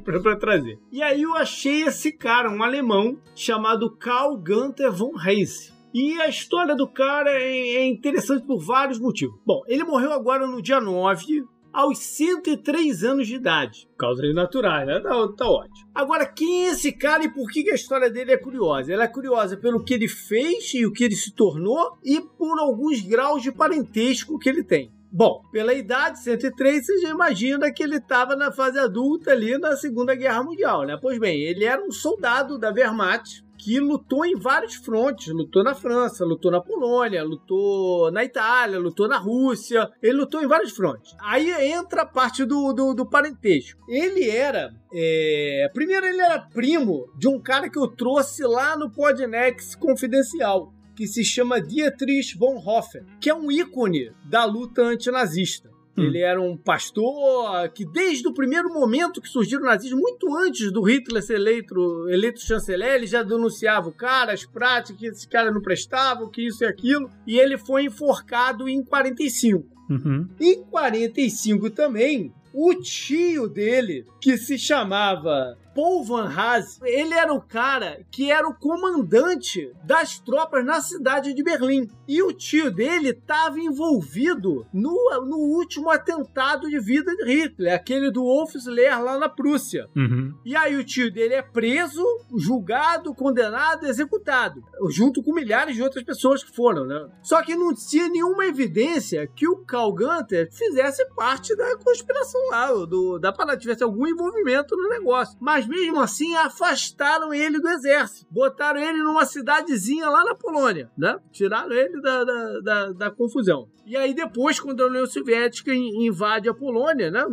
para trazer. E aí eu achei esse cara, um alemão, chamado Karl Gunther von Reis. E a história do cara é, é interessante por vários motivos. Bom, ele morreu agora no dia 9 aos 103 anos de idade. Causas naturais, né? Tá, tá ótimo. Agora, quem é esse cara e por que a história dele é curiosa? Ela é curiosa pelo que ele fez e o que ele se tornou e por alguns graus de parentesco que ele tem. Bom, pela idade, 103, você já imagina que ele estava na fase adulta ali na Segunda Guerra Mundial, né? Pois bem, ele era um soldado da Wehrmacht, que lutou em vários frontes. Lutou na França, lutou na Polônia, lutou na Itália, lutou na Rússia. Ele lutou em vários frontes. Aí entra a parte do, do, do parentesco. Ele era. É... Primeiro, ele era primo de um cara que eu trouxe lá no Podnex Confidencial. Que se chama Dietrich Bonhoeffer, que é um ícone da luta antinazista. Hum. Ele era um pastor que, desde o primeiro momento que surgiu o nazismo, muito antes do Hitler ser eleito, eleito chanceler, ele já denunciava o cara, as práticas, que esse cara não prestava, que isso e aquilo. E ele foi enforcado em 45. Uhum. Em 45 também, o tio dele, que se chamava Paul Van Haas, ele era o cara que era o comandante das tropas na cidade de Berlim. E o tio dele estava envolvido no, no último atentado de vida de Hitler, aquele do Wolfsleer lá na Prússia. Uhum. E aí o tio dele é preso, julgado, condenado, executado, junto com milhares de outras pessoas que foram, né? Só que não tinha nenhuma evidência que o Karl Gunter fizesse parte da conspiração lá, do, da parada, tivesse algum envolvimento no negócio. Mas mesmo assim afastaram ele do exército. Botaram ele numa cidadezinha lá na Polônia, né? Tiraram ele da, da, da, da confusão. E aí depois, quando a União Soviética invade a Polônia, né?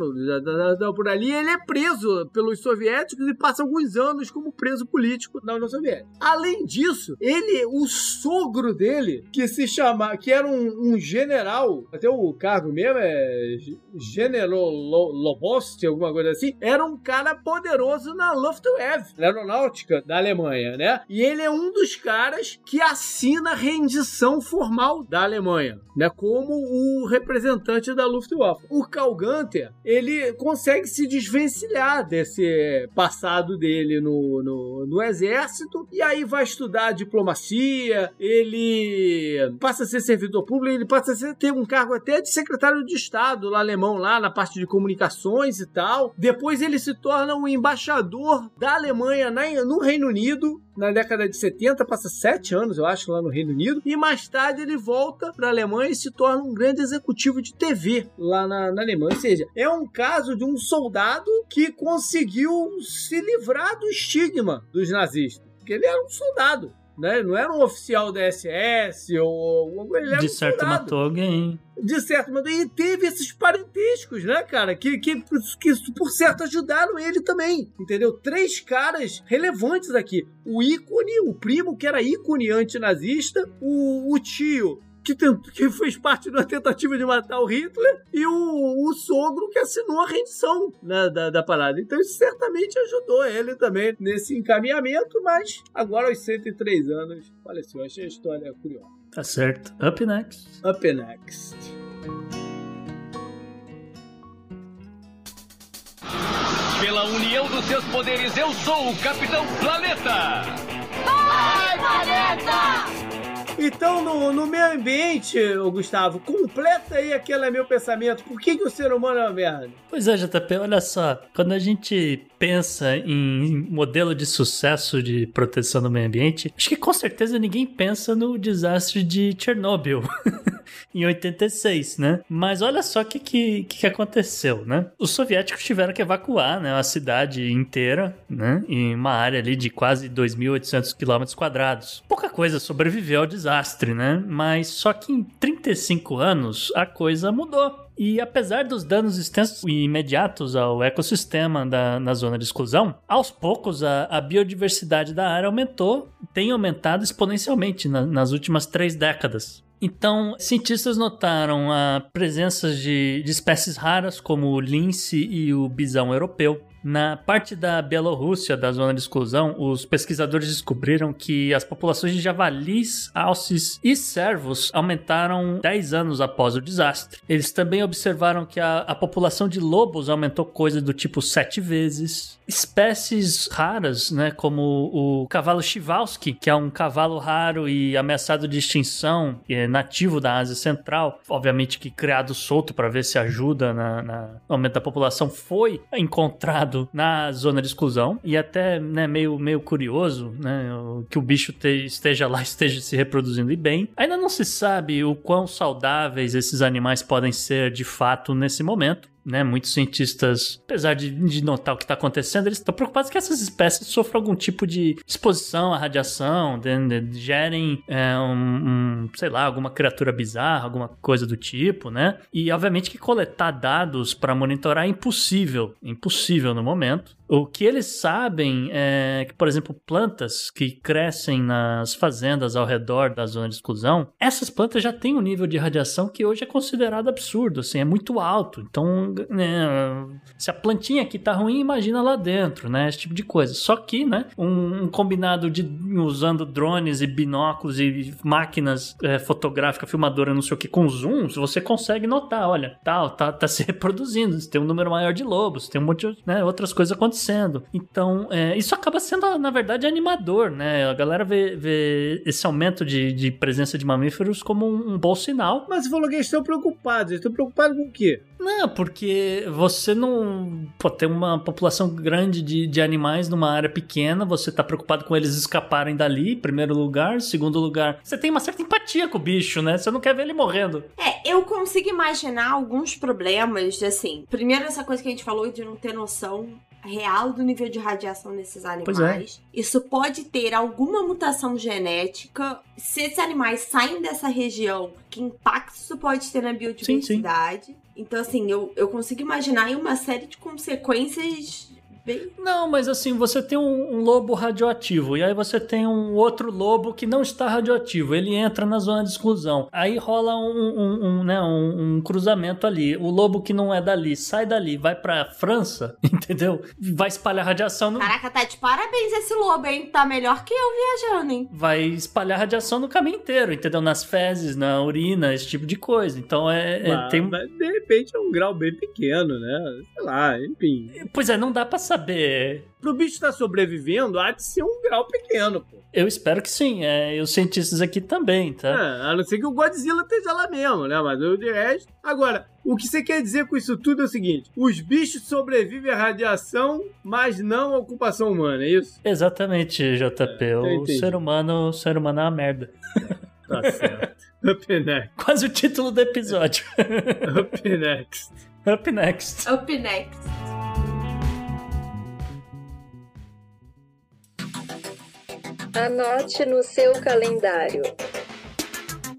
Por ali, ele é preso pelos soviéticos e passa alguns anos como preso político na União Soviética. Além disso, ele, o sogro dele, que se chama, que era um, um general, até o cargo mesmo é General Lobost, alguma coisa assim, era um cara poderoso na Luftwaffe, na aeronáutica da Alemanha, né? E ele é um dos caras que assina a rendição formal da Alemanha, né? Como o representante da Luftwaffe. O Karl Gunter, ele consegue se desvencilhar desse passado dele no, no, no exército e aí vai estudar diplomacia, ele passa a ser servidor público, ele passa a ser, ter um cargo até de secretário de Estado lá alemão, lá na parte de comunicações e tal. Depois ele se torna um embaixador da Alemanha na, no Reino Unido na década de 70, passa sete anos, eu acho, lá no Reino Unido, e mais tarde ele volta para a Alemanha e se torna um grande executivo de TV lá na, na, Alemanha. Ou seja, é um caso de um soldado que conseguiu se livrar do estigma dos nazistas, porque ele era um soldado. Né? Não era um oficial da SS ou. Ele era de um certo soldado. matou alguém. De certo, mas e teve esses parentescos, né, cara? Que, que, que, por certo, ajudaram ele também, entendeu? Três caras relevantes aqui. O ícone, o primo, que era ícone antinazista, o, o tio, que, tent- que fez parte de uma tentativa de matar o Hitler, e o, o sogro que assinou a rendição né, da, da parada. Então isso certamente ajudou ele também nesse encaminhamento, mas agora aos 103 anos faleceu. Achei a história curiosa. Tá certo. Up next. Up next. Pela união dos seus poderes, eu sou o Capitão Planeta! Então, no, no meio ambiente, Gustavo, completa aí aquele meu pensamento. Por que, que o ser humano é uma merda? Pois é, JP, olha só. Quando a gente pensa em modelo de sucesso de proteção do meio ambiente, acho que com certeza ninguém pensa no desastre de Chernobyl. [laughs] em 86, né? Mas olha só o que, que, que aconteceu, né? Os soviéticos tiveram que evacuar né, a cidade inteira, né? Em uma área ali de quase 2.800 quilômetros quadrados. Pouca coisa sobreviveu ao desastre, né? Mas só que em 35 anos a coisa mudou. E apesar dos danos extensos e imediatos ao ecossistema da, na zona de exclusão, aos poucos a, a biodiversidade da área aumentou, tem aumentado exponencialmente na- nas últimas três décadas. Então, cientistas notaram a presença de, de espécies raras como o lince e o bisão europeu. Na parte da Bielorrússia, da zona de exclusão, os pesquisadores descobriram que as populações de javalis, alces e cervos aumentaram 10 anos após o desastre. Eles também observaram que a, a população de lobos aumentou coisa do tipo 7 vezes. Espécies raras, né, como o cavalo Chivalski, que é um cavalo raro e ameaçado de extinção, é nativo da Ásia Central, obviamente que criado solto para ver se ajuda na, na aumento da população, foi encontrado na zona de exclusão e até né, meio, meio curioso né, que o bicho te- esteja lá, [laughs] esteja se reproduzindo e bem. Ainda não se sabe o quão saudáveis esses animais podem ser de fato nesse momento né? Muitos cientistas, apesar de, de notar o que está acontecendo, eles estão preocupados que essas espécies sofram algum tipo de exposição à radiação, de, de- gerem é, um, um, sei lá, alguma criatura bizarra, alguma coisa do tipo, né? E obviamente que coletar dados para monitorar é impossível, impossível no momento. O que eles sabem é que, por exemplo, plantas que crescem nas fazendas ao redor da zona de exclusão, essas plantas já têm um nível de radiação que hoje é considerado absurdo, assim, é muito alto. Então, né, se a plantinha aqui tá ruim, imagina lá dentro, né? Esse tipo de coisa. Só que, né, um, um combinado de usando drones e binóculos e máquinas é, fotográficas, filmadora, não sei o que, com zooms, você consegue notar, olha, tal, tá, tá se reproduzindo, tem um número maior de lobos, tem um monte de né, outras coisas acontecendo. Então, é, isso acaba sendo, na verdade, animador, né? A galera vê, vê esse aumento de, de presença de mamíferos como um, um bom sinal. Mas você falou que eles estão preocupados. Eles estão preocupados com o quê? Não, porque você não. Pô, tem uma população grande de, de animais numa área pequena, você tá preocupado com eles escaparem dali, em primeiro lugar. Segundo lugar, você tem uma certa empatia com o bicho, né? Você não quer ver ele morrendo. É, eu consigo imaginar alguns problemas, de, assim. Primeiro, essa coisa que a gente falou de não ter noção real do nível de radiação desses Pois é. animais. Isso pode ter alguma mutação genética. Se esses animais saem dessa região, que impacto isso pode ter na biodiversidade? Então, assim, eu, eu consigo imaginar aí uma série de consequências bem. Não, mas assim, você tem um, um lobo radioativo, e aí você tem um outro lobo que não está radioativo, ele entra na zona de exclusão. Aí rola um, um- um, né, um, um cruzamento ali. O lobo que não é dali sai dali, vai pra França, [laughs] entendeu? Vai espalhar radiação no. Caraca, tá de parabéns esse lobo, hein? Tá melhor que eu viajando, hein? Vai espalhar radiação no caminho inteiro, entendeu? Nas fezes, na urina, esse tipo de coisa. Então é. é- Mas, tem... mas, de repente é um grau bem pequeno, né? Sei lá, enfim. Pois é, não dá pra saber. Pro bicho estar sobrevivendo, há de ser um grau pequeno, pô. Eu espero que sim, é, e os cientistas aqui também, tá? É, a não ser que o Godzilla esteja lá mesmo, né? Mas o de resto. Agora, o que você quer dizer com isso tudo é o seguinte: os bichos sobrevivem à radiação, mas não à ocupação humana, é isso? Exatamente, JP. eu o ser humano, o ser humano é uma merda. [laughs] Tá certo. Up next. Quase o título do episódio. Up next. [laughs] Up next. Up next. Anote no seu calendário.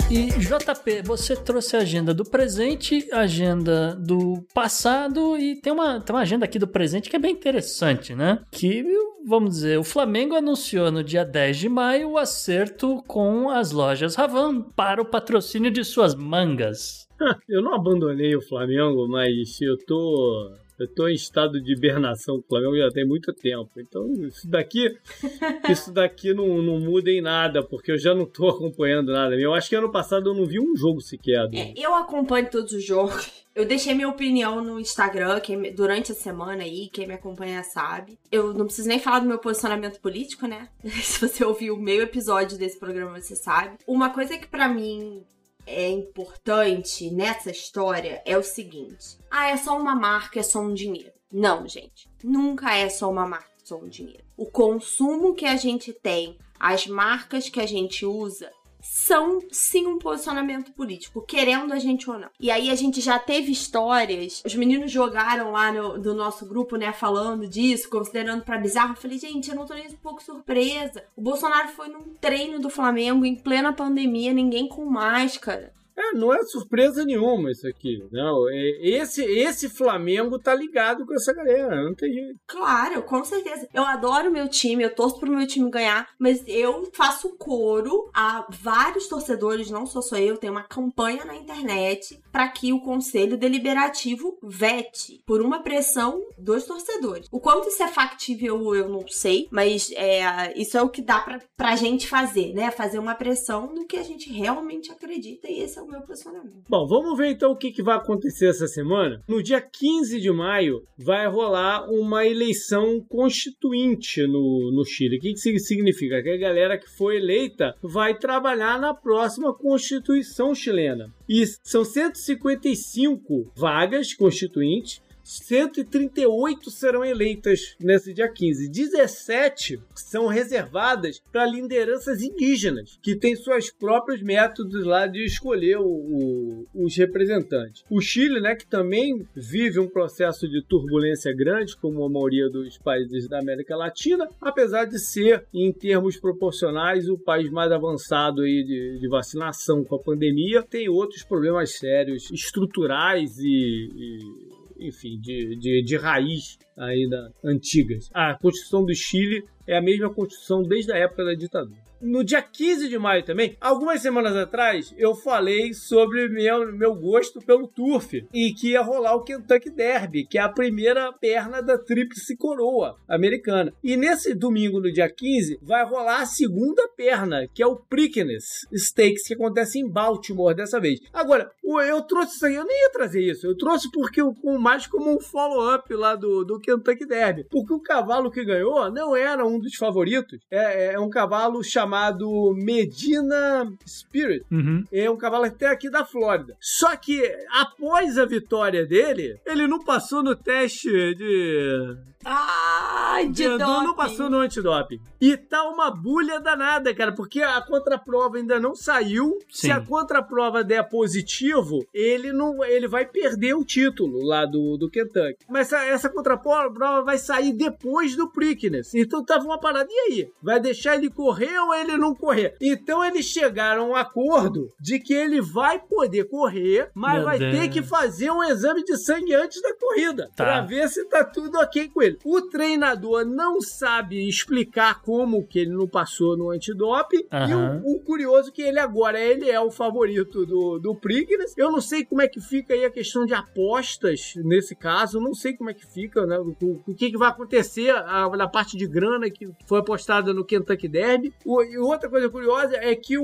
E JP, você trouxe a agenda do presente, a agenda do passado e tem uma, tem uma agenda aqui do presente que é bem interessante, né? Que vamos dizer, o Flamengo anunciou no dia 10 de maio o acerto com as lojas Ravan para o patrocínio de suas mangas. [laughs] Eu não abandonei o Flamengo, mas eu tô eu tô em estado de hibernação com o Flamengo já tem muito tempo. Então, isso daqui, [laughs] isso daqui não, não muda em nada, porque eu já não tô acompanhando nada. Eu acho que ano passado eu não vi um jogo sequer. É, eu acompanho todos os jogos. [laughs] Eu deixei minha opinião no Instagram quem, durante a semana aí, quem me acompanha sabe. Eu não preciso nem falar do meu posicionamento político, né? [laughs] Se você ouviu o meio episódio desse programa, você sabe. Uma coisa que para mim é importante nessa história é o seguinte: ah, é só uma marca, é só um dinheiro. Não, gente. Nunca é só uma marca, é só um dinheiro. O consumo que a gente tem, as marcas que a gente usa, são sim um posicionamento político, querendo a gente ou não. E aí a gente já teve histórias, os meninos jogaram lá no, do nosso grupo, né, falando disso, considerando para bizarro. Eu falei, gente, eu não tô nem um pouco surpresa. O Bolsonaro foi num treino do Flamengo em plena pandemia, ninguém com máscara. É, não é surpresa nenhuma isso aqui. Não, é, esse, esse Flamengo tá ligado com essa galera, não tem jeito. Claro, com certeza. Eu adoro meu time, eu torço pro meu time ganhar, mas eu faço coro a vários torcedores, não sou só eu, tem uma campanha na internet para que o Conselho Deliberativo vete por uma pressão dos torcedores. O quanto isso é factível eu não sei, mas é, isso é o que dá pra, pra gente fazer, né? Fazer uma pressão do que a gente realmente acredita e esse é o meu posicionamento. Bom, vamos ver então o que, que vai acontecer essa semana. No dia 15 de maio vai rolar uma eleição constituinte no, no Chile. O que, que significa? Que a galera que foi eleita vai trabalhar na próxima Constituição chilena. E são 155 vagas constituintes 138 serão eleitas nesse dia 15. 17 são reservadas para lideranças indígenas, que têm seus próprios métodos lá de escolher o, o, os representantes. O Chile, né, que também vive um processo de turbulência grande, como a maioria dos países da América Latina, apesar de ser, em termos proporcionais, o país mais avançado aí de, de vacinação com a pandemia, tem outros problemas sérios, estruturais e, e enfim, de, de, de raiz ainda antigas. A Constituição do Chile é a mesma Constituição desde a época da ditadura no dia 15 de maio também, algumas semanas atrás, eu falei sobre meu, meu gosto pelo turf e que ia rolar o Kentucky Derby, que é a primeira perna da tríplice coroa americana. E nesse domingo, no dia 15, vai rolar a segunda perna, que é o Preakness Stakes, que acontece em Baltimore dessa vez. Agora, eu trouxe isso aí, eu nem ia trazer isso, eu trouxe porque mais como um follow-up lá do, do Kentucky Derby, porque o cavalo que ganhou não era um dos favoritos, é, é um cavalo chamado chamado Medina Spirit. Uhum. É um cavalo até aqui da Flórida. Só que após a vitória dele, ele não passou no teste de Ai, de não passou no antidoping. E tá uma bulha danada, cara, porque a contraprova ainda não saiu. Sim. Se a contraprova der positivo, ele não, ele vai perder o título lá do, do Kentucky. Mas essa, essa contraprova vai sair depois do Preakness. Então tava uma parada. E aí? Vai deixar ele correr ou ele não correr? Então eles chegaram a um acordo de que ele vai poder correr, mas Meu vai Deus. ter que fazer um exame de sangue antes da corrida. Tá. Pra ver se tá tudo ok com ele. O treinador não sabe explicar como que ele não passou no antidoping. Uhum. E o, o, curioso é que ele agora ele é o favorito do, do Prignes. Eu não sei como é que fica aí a questão de apostas nesse caso. Não sei como é que fica, né? O, o que, que vai acontecer na parte de grana que foi apostada no Kentucky Derby. O, e outra coisa curiosa é que o,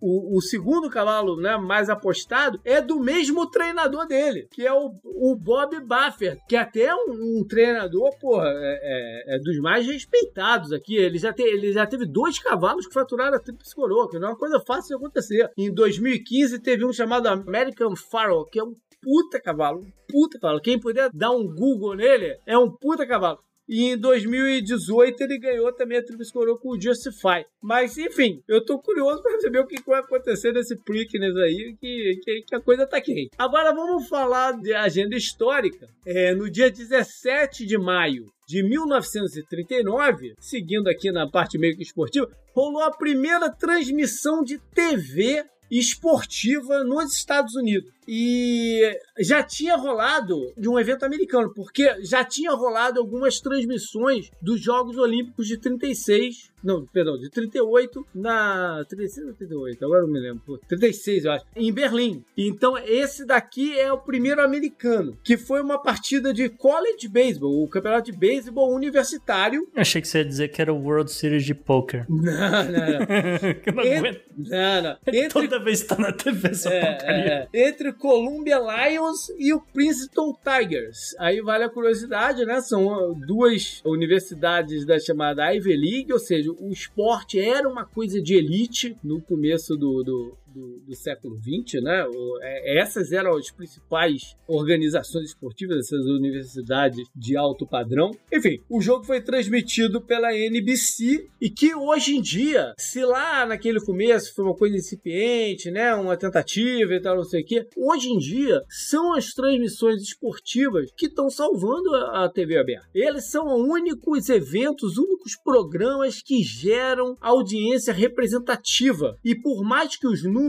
o, o, segundo cavalo né, mais apostado é do mesmo treinador dele, que é o, o Bob Buffer, que é até um, um treinador porra, é, é, é, dos mais respeitados aqui. Ele já, te, ele já teve dois cavalos que faturaram a tríplice coroa, que não é uma coisa fácil de acontecer. Em 2015 teve um chamado American Pharaoh, que é um puta cavalo, um puta cavalo. Quem puder dar um Google nele, é um puta cavalo. E em 2018 ele ganhou também a Tríplice Coroa com o Justify. Mas, enfim, eu tô curioso para saber o que vai acontecer nesse Preakness aí, que, que, que, a coisa tá quente. Agora vamos falar de agenda histórica. É, no dia 17 de maio de 1939, seguindo aqui na parte meio que esportiva, rolou a primeira transmissão de TV esportiva nos Estados Unidos. E já tinha rolado de um evento americano, porque já tinha rolado algumas transmissões dos Jogos Olímpicos de 36 não, perdão, de 38 na. 36 ou 38? Agora não me lembro. Pô, 36, eu acho. Em Berlim. Então, esse daqui é o primeiro americano, que foi uma partida de college baseball, o campeonato de beisebol universitário. Achei que você ia dizer que era o World Series de Poker. Não, não, não. [laughs] Eu não En- aguento. não, não. [laughs] Entre, Toda vez que tá na TV essa é, porcaria. é, entre Columbia Lions e o Princeton Tigers. Aí vale a curiosidade, né? São uh, duas universidades da chamada Ivy League, ou seja, o esporte era uma coisa de elite no começo do, do, do- do século XX, né? É, essas eram as principais organizações esportivas, essas universidades de alto padrão. Enfim, o jogo foi transmitido pela NBC e que hoje em dia, se lá naquele começo foi uma coisa incipiente, né? Uma tentativa e tal, não sei o quê, hoje em dia são as transmissões esportivas que estão salvando a, a TV aberta. Eles são os únicos eventos, únicos programas que geram audiência representativa. E por mais que os números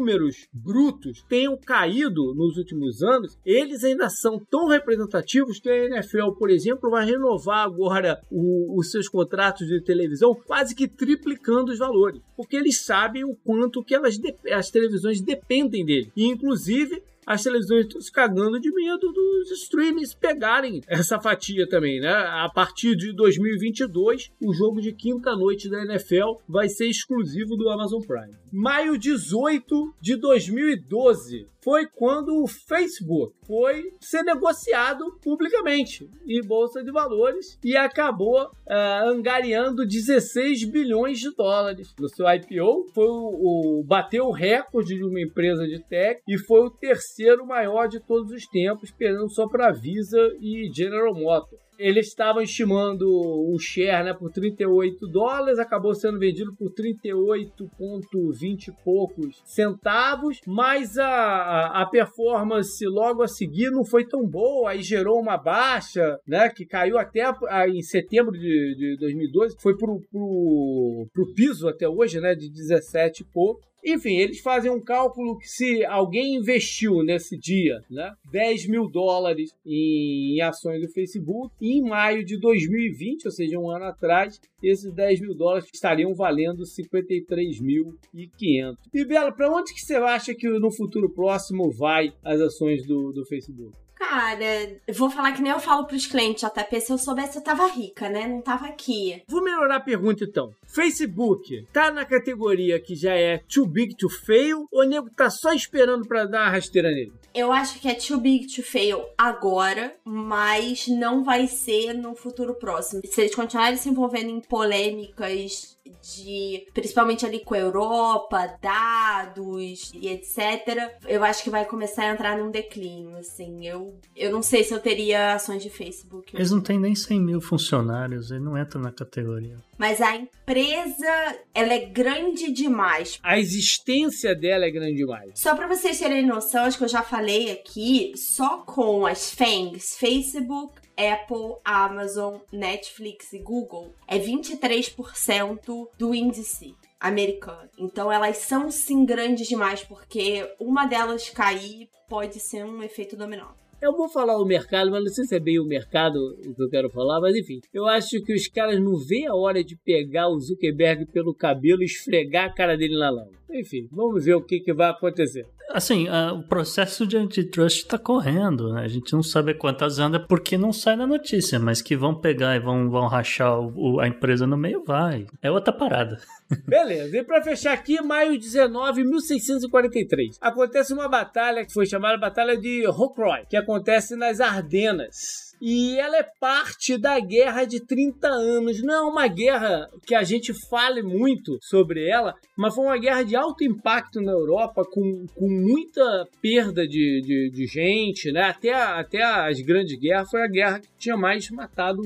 brutos tenham caído nos últimos anos, eles ainda são tão representativos que a NFL, por exemplo, vai renovar agora o- os seus contratos de televisão quase que triplicando os valores, porque eles sabem o quanto que elas as televisões dependem dele. E inclusive as televisões estão se cagando de medo dos streamings pegarem essa fatia também, né? A partir de 2022, o jogo de quinta noite da NFL vai ser exclusivo do Amazon Prime. Maio 18 de 2012 foi quando o Facebook foi ser negociado publicamente em bolsa de valores e acabou ah, angariando 16 bilhões de dólares no seu IPO. Foi o, o- bateu o recorde de uma empresa de tech e foi o terceiro maior de todos os tempos, perdendo só para Visa e General Motors. Eles estavam estimando o share né, por 38 dólares, acabou sendo vendido por 38,20 e poucos centavos, mas a, a performance logo a seguir não foi tão boa, aí gerou uma baixa, né, que caiu até em setembro de, de 2012, foi pro, pro piso até hoje, né, de 17 e pouco. Enfim, eles fazem um cálculo que se alguém investiu nesse dia, né, 10 mil dólares em, ações do Facebook, em maio de 2020, ou seja, um ano atrás, esses 10 mil dólares estariam valendo 53.500. E Bela, para onde que você acha que no futuro próximo vai as ações do, do Facebook? Cara, eu vou falar que nem eu falo pros clientes, JP, se eu soubesse eu tava rica, né? Não tava aqui. Vou melhorar a pergunta então. Facebook tá na categoria que já é too big to fail ou o nego tá só esperando para dar uma rasteira nele? Eu acho que é too big to fail agora, mas não vai ser no futuro próximo. Se eles continuarem se envolvendo em polêmicas de principalmente ali com a Europa, dados e etc, eu acho que vai começar a entrar num declínio, assim. Eu, eu não sei se eu teria ações de Facebook. Eles não têm nem 100 mil funcionários, ele não entra na categoria. Mas a empresa, ela é grande demais. A existência dela é grande demais. Só pra vocês terem noção, acho que eu já falei aqui, só com as FANGs, Facebook, Apple, Amazon, Netflix e Google, é 23% do índice americano. Então elas são sim grandes demais, porque uma delas cair pode ser um efeito dominó. Eu vou falar o mercado, mas não sei se é bem o mercado o que eu quero falar, mas enfim. Eu acho que os caras não veem a hora de pegar o Zuckerberg pelo cabelo e esfregar a cara dele na lama. Enfim, vamos ver o que, que vai acontecer. Assim, o processo de antitrust está correndo, né? A gente não sabe quantas anda porque não sai na notícia, mas que vão pegar e vão, vão rachar o- o- a empresa no meio, vai. É outra parada. [laughs] Beleza, e pra fechar aqui, maio 19, 1643. Acontece uma batalha que foi chamada Batalha de Rocroi, que acontece nas Ardenas. E ela é parte da Guerra de 30 anos. Não é uma guerra que a gente fale muito sobre ela, mas foi uma guerra de alto impacto na Europa, com, com muita perda de, de, de gente, né? Até, até as grandes guerras foi a guerra que tinha mais matado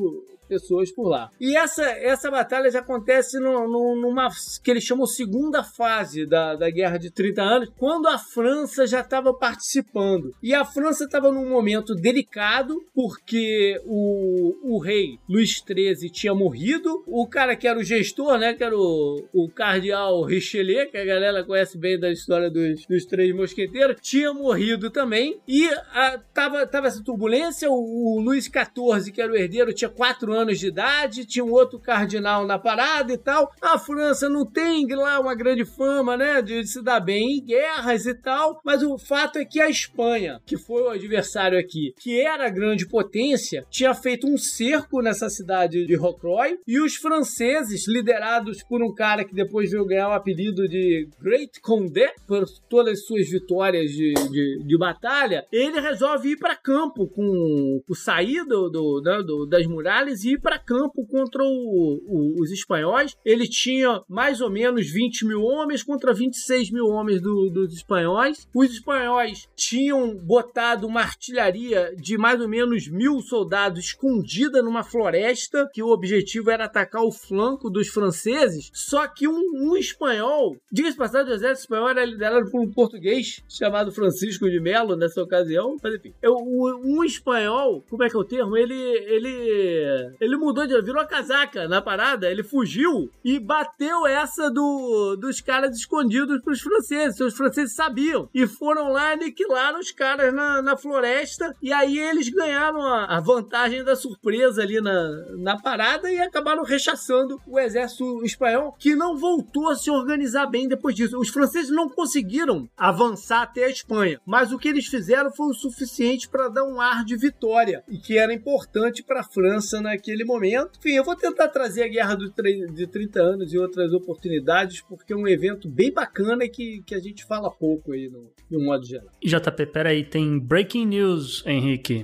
pessoas por lá. E essa, essa batalha já acontece no, no, numa que eles chamam segunda fase da, da Guerra de 30 anos, quando a França já estava participando. E a França estava num momento delicado, porque o, o rei Luís XIII tinha morrido, o cara que era o gestor, né, que era o, o cardeal Richelieu, que a galera conhece bem da história dos, dos três mosqueteiros, tinha morrido também, e a, tava, tava essa turbulência, o, o Luís XIV, que era o herdeiro, tinha quatro anos de idade, tinha um outro cardinal na parada e tal. A França não tem lá uma grande fama, né, de se dar bem em guerras e tal, mas o fato é que a Espanha, que foi o adversário aqui, que era a grande potência, tinha feito um cerco nessa cidade de Rocroi e os franceses, liderados por um cara que depois veio ganhar o apelido de Great Condé, por todas as suas vitórias de, de, de batalha, ele resolve ir para campo com, com sair do, do, né, do, das muralhas e ir para campo contra o, o, os espanhóis. Ele tinha mais ou menos 20 mil homens contra 26 mil homens do, dos espanhóis. Os espanhóis tinham botado uma artilharia de mais ou menos mil soldados escondida numa floresta, que o objetivo era atacar o flanco dos franceses. Só que um, um espanhol, diga-se passagem, o exército espanhol era liderado por um português chamado Francisco de Melo nessa ocasião, mas enfim. Eu, um espanhol, como é que é o termo? Ele, ele, ele mudou de, virou a casaca na parada, ele fugiu e bateu essa do, dos caras escondidos pros franceses. Os franceses sabiam e foram lá aniquilar os caras na, na floresta e aí eles ganharam a, a vantagem da surpresa ali na, na parada e acabaram rechaçando o exército espanhol que não voltou a se organizar bem depois disso. Os franceses não conseguiram avançar até a Espanha, mas o que eles fizeram foi o suficiente para dar um ar de vitória e que era importante para a França naquele momento. Enfim, eu vou tentar trazer a Guerra do de 30 anos e outras oportunidades porque é um evento bem bacana e que, que a gente fala pouco aí no, no modo geral. JP, peraí, tem breaking news, Henrique.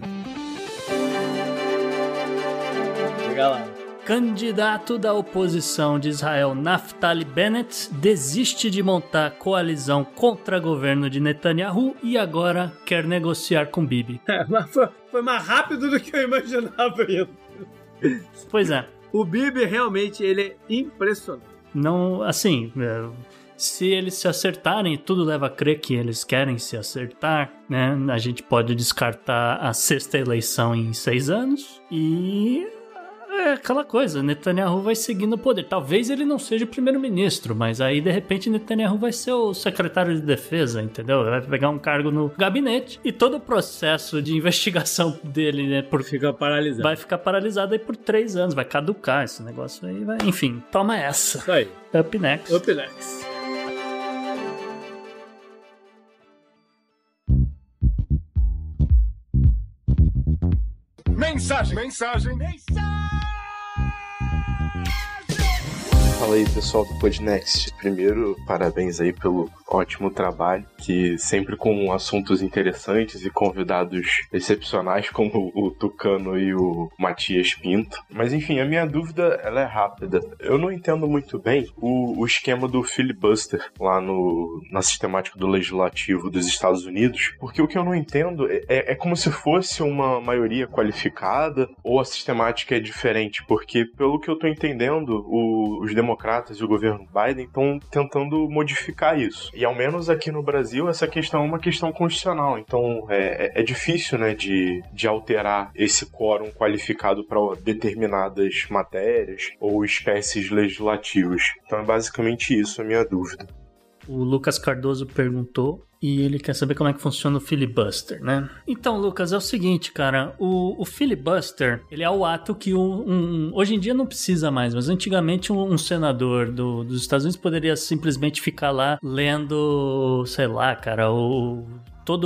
Chega lá. Candidato da oposição de Israel, Naftali Bennett, desiste de montar coalizão contra o governo de Netanyahu e agora quer negociar com Bibi. É, mas foi, foi mais rápido do que eu imaginava isso. Pois é. O Bibi realmente ele é impressionante. Não, assim, é, se eles se acertarem, tudo leva a crer que eles querem se acertar, né? A gente pode descartar a sexta eleição em seis anos e é aquela coisa, Netanyahu vai seguindo o poder. Talvez ele não seja o primeiro-ministro, mas aí de repente Netanyahu vai ser o secretário de defesa, entendeu? Vai pegar um cargo no gabinete e todo o processo de investigação [laughs] dele, né, por... fica paralisado. Vai ficar paralisado aí por três anos, vai caducar esse negócio aí, vai... enfim, toma essa. Isso aí. Up next. Up next. Mensagem, mensagem, mensagem. Fala aí pessoal do Podnext. Primeiro, parabéns aí pelo ótimo trabalho, que sempre com assuntos interessantes e convidados excepcionais como o Tucano e o Matias Pinto. Mas enfim, a minha dúvida ela é rápida. Eu não entendo muito bem o, o esquema do filibuster lá no, na sistemática do legislativo dos Estados Unidos, porque o que eu não entendo é, é como se fosse uma maioria qualificada ou a sistemática é diferente, porque pelo que eu tô entendendo, o, os democratas e o governo Biden estão tentando modificar isso. E ao menos aqui no Brasil, essa questão é uma questão constitucional. Então é, é, é difícil né, de, de alterar esse quórum qualificado para determinadas matérias ou espécies legislativas. Então é basicamente isso a minha dúvida. O Lucas Cardoso perguntou e ele quer saber como é que funciona o filibuster, né? Então, Lucas, é o seguinte, cara, o, o filibuster, ele é o ato que um, um, hoje em dia não precisa mais, mas antigamente um, um senador do, dos Estados Unidos poderia simplesmente ficar lá lendo, sei lá, cara, o toda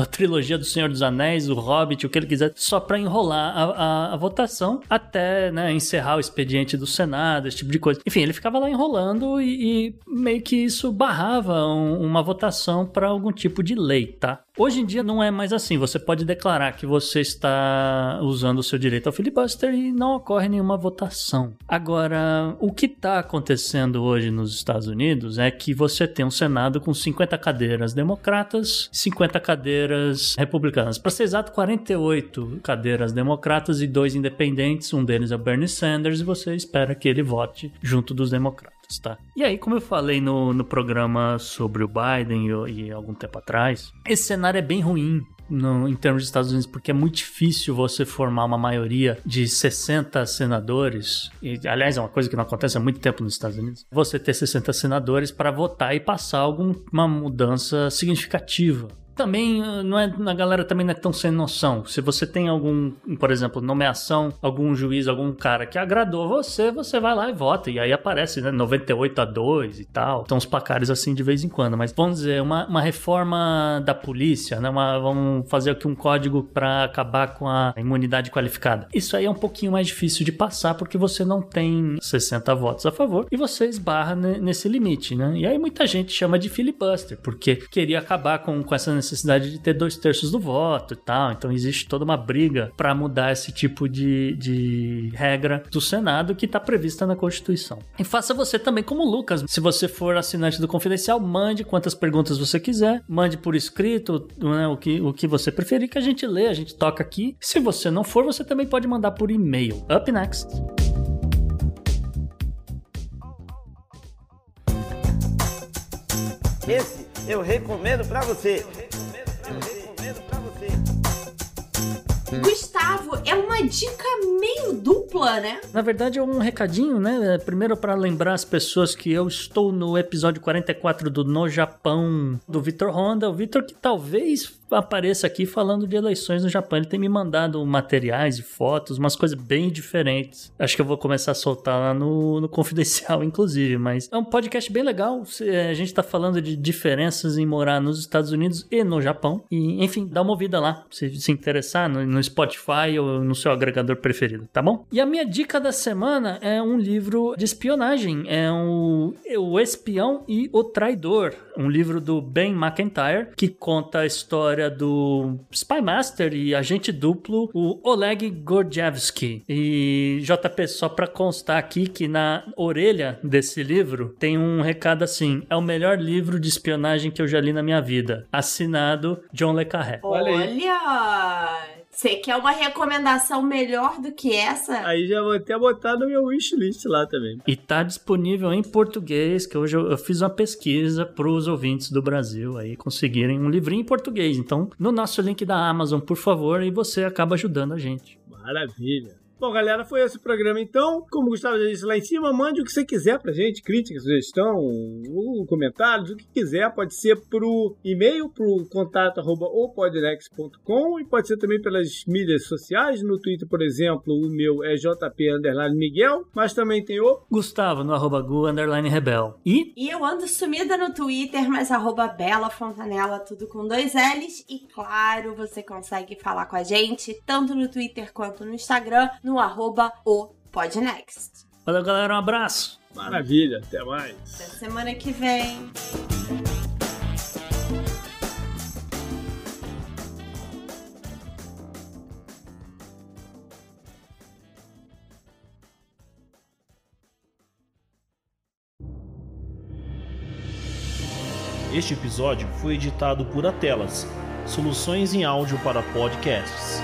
a trilogia do Senhor dos Anéis, o Hobbit, o que ele quiser, só para enrolar a, a, a, votação até né, encerrar o expediente do Senado, esse tipo de coisa. Enfim, ele ficava lá enrolando e, e meio que isso barrava um, uma votação para algum tipo de lei, tá? Hoje em dia não é mais assim. Você pode declarar que você está usando o seu direito ao filibuster e não ocorre nenhuma votação. Agora, o que está acontecendo hoje nos Estados Unidos é que você tem um Senado com 50 cadeiras democratas, 50 cadeiras republicanas. Para ser exato, 48 cadeiras democratas e dois independentes. Um deles é o Bernie Sanders e você espera que ele vote junto dos democratas tá? E aí, como eu falei no, no programa sobre o Biden e, e algum tempo atrás, esse cenário é bem ruim no, em termos dos Estados Unidos, porque é muito difícil você formar uma maioria de 60 senadores. E, aliás, é uma coisa que não acontece há muito tempo nos Estados Unidos. Você ter 60 senadores para votar e passar alguma mudança significativa também ah, não é a galera também não é tão sem noção. Se você tem algum, por exemplo, nomeação, algum juiz, algum cara que agradou você, você vai lá e vota e aí aparece, né, 98 a 2 e tal. Então os placares assim de vez em quando, mas vamos dizer, uma, uma reforma da polícia, né, uma, vamos fazer aqui um código para acabar com a imunidade qualificada. Isso aí é um pouquinho mais difícil de passar porque você não tem 60 votos a favor e você esbarra nesse limite, né? E aí muita gente chama de filibuster porque queria acabar com, com essa necessidade necessidade de ter dois terços do voto e tal. Então existe toda uma briga para mudar esse tipo de, de regra do Senado que está prevista na Constituição. E faça você também como Lucas. Se você for assinante do Confidencial, mande quantas perguntas você quiser, mande por escrito né, o, que, o que você preferir, que a gente lê, a gente toca aqui. Se você não for, você também pode mandar por e-mail. Up next. Esse eu recomendo para você. Gustavo, é uma dica meio dupla, né? Na verdade é um recadinho, né? Primeiro para lembrar as pessoas que eu estou no episódio 44 do No Japão do Vitor Honda, o Vitor que talvez apareça aqui falando de eleições no Japão. Ele tem me mandado materiais e fotos, umas coisas bem diferentes. Acho que eu vou começar a soltar lá no, no Confidencial, [laughs] inclusive. Mas é um podcast bem legal. A gente tá falando de diferenças em morar nos Estados Unidos e no Japão. E, enfim, dá uma ouvida lá, se se interessar, no, no Spotify ou no seu agregador preferido, tá bom? E a minha dica da semana é um livro de espionagem. É um, O Espião e o Traidor. Um livro do Ben McIntyre, que conta a história do Spy Master e agente duplo, o Oleg Gordievsky. E JP, só pra constar aqui que na orelha desse livro tem um recado assim: é o melhor livro de espionagem que eu já li na minha vida. Assinado John Le Carré. Olha! Olha. Você quer uma recomendação melhor do que essa? Aí já vou até botar no meu wishlist lá também. E tá disponível em português, que hoje eu, eu fiz uma pesquisa para os ouvintes do Brasil aí conseguirem um livrinho em português. Então, no nosso link da Amazon, por favor, aí você acaba ajudando a gente. Maravilha. Bom, galera, foi esse o programa então. Como o Gustavo já disse lá em cima, mande o que você quiser pra gente, crítica, sugestão, comentários, o que quiser. Pode ser pro e-mail, pro contato arroba opodnex.com e pode ser também pelas mídias sociais. No Twitter, por exemplo, o meu é JP Underline Miguel, mas também tem o Gustavo no arroba Gu Underline Rebel. E? E eu ando sumida no Twitter, mas arroba Bela Fontanella, tudo com dois L's. E claro, você consegue falar com a gente tanto no Twitter quanto no Instagram, no arroba o Podnext. Valeu, galera. Um abraço. Maravilha. Até mais. Até semana que vem. Este episódio foi editado por Atelas, soluções em áudio para podcasts.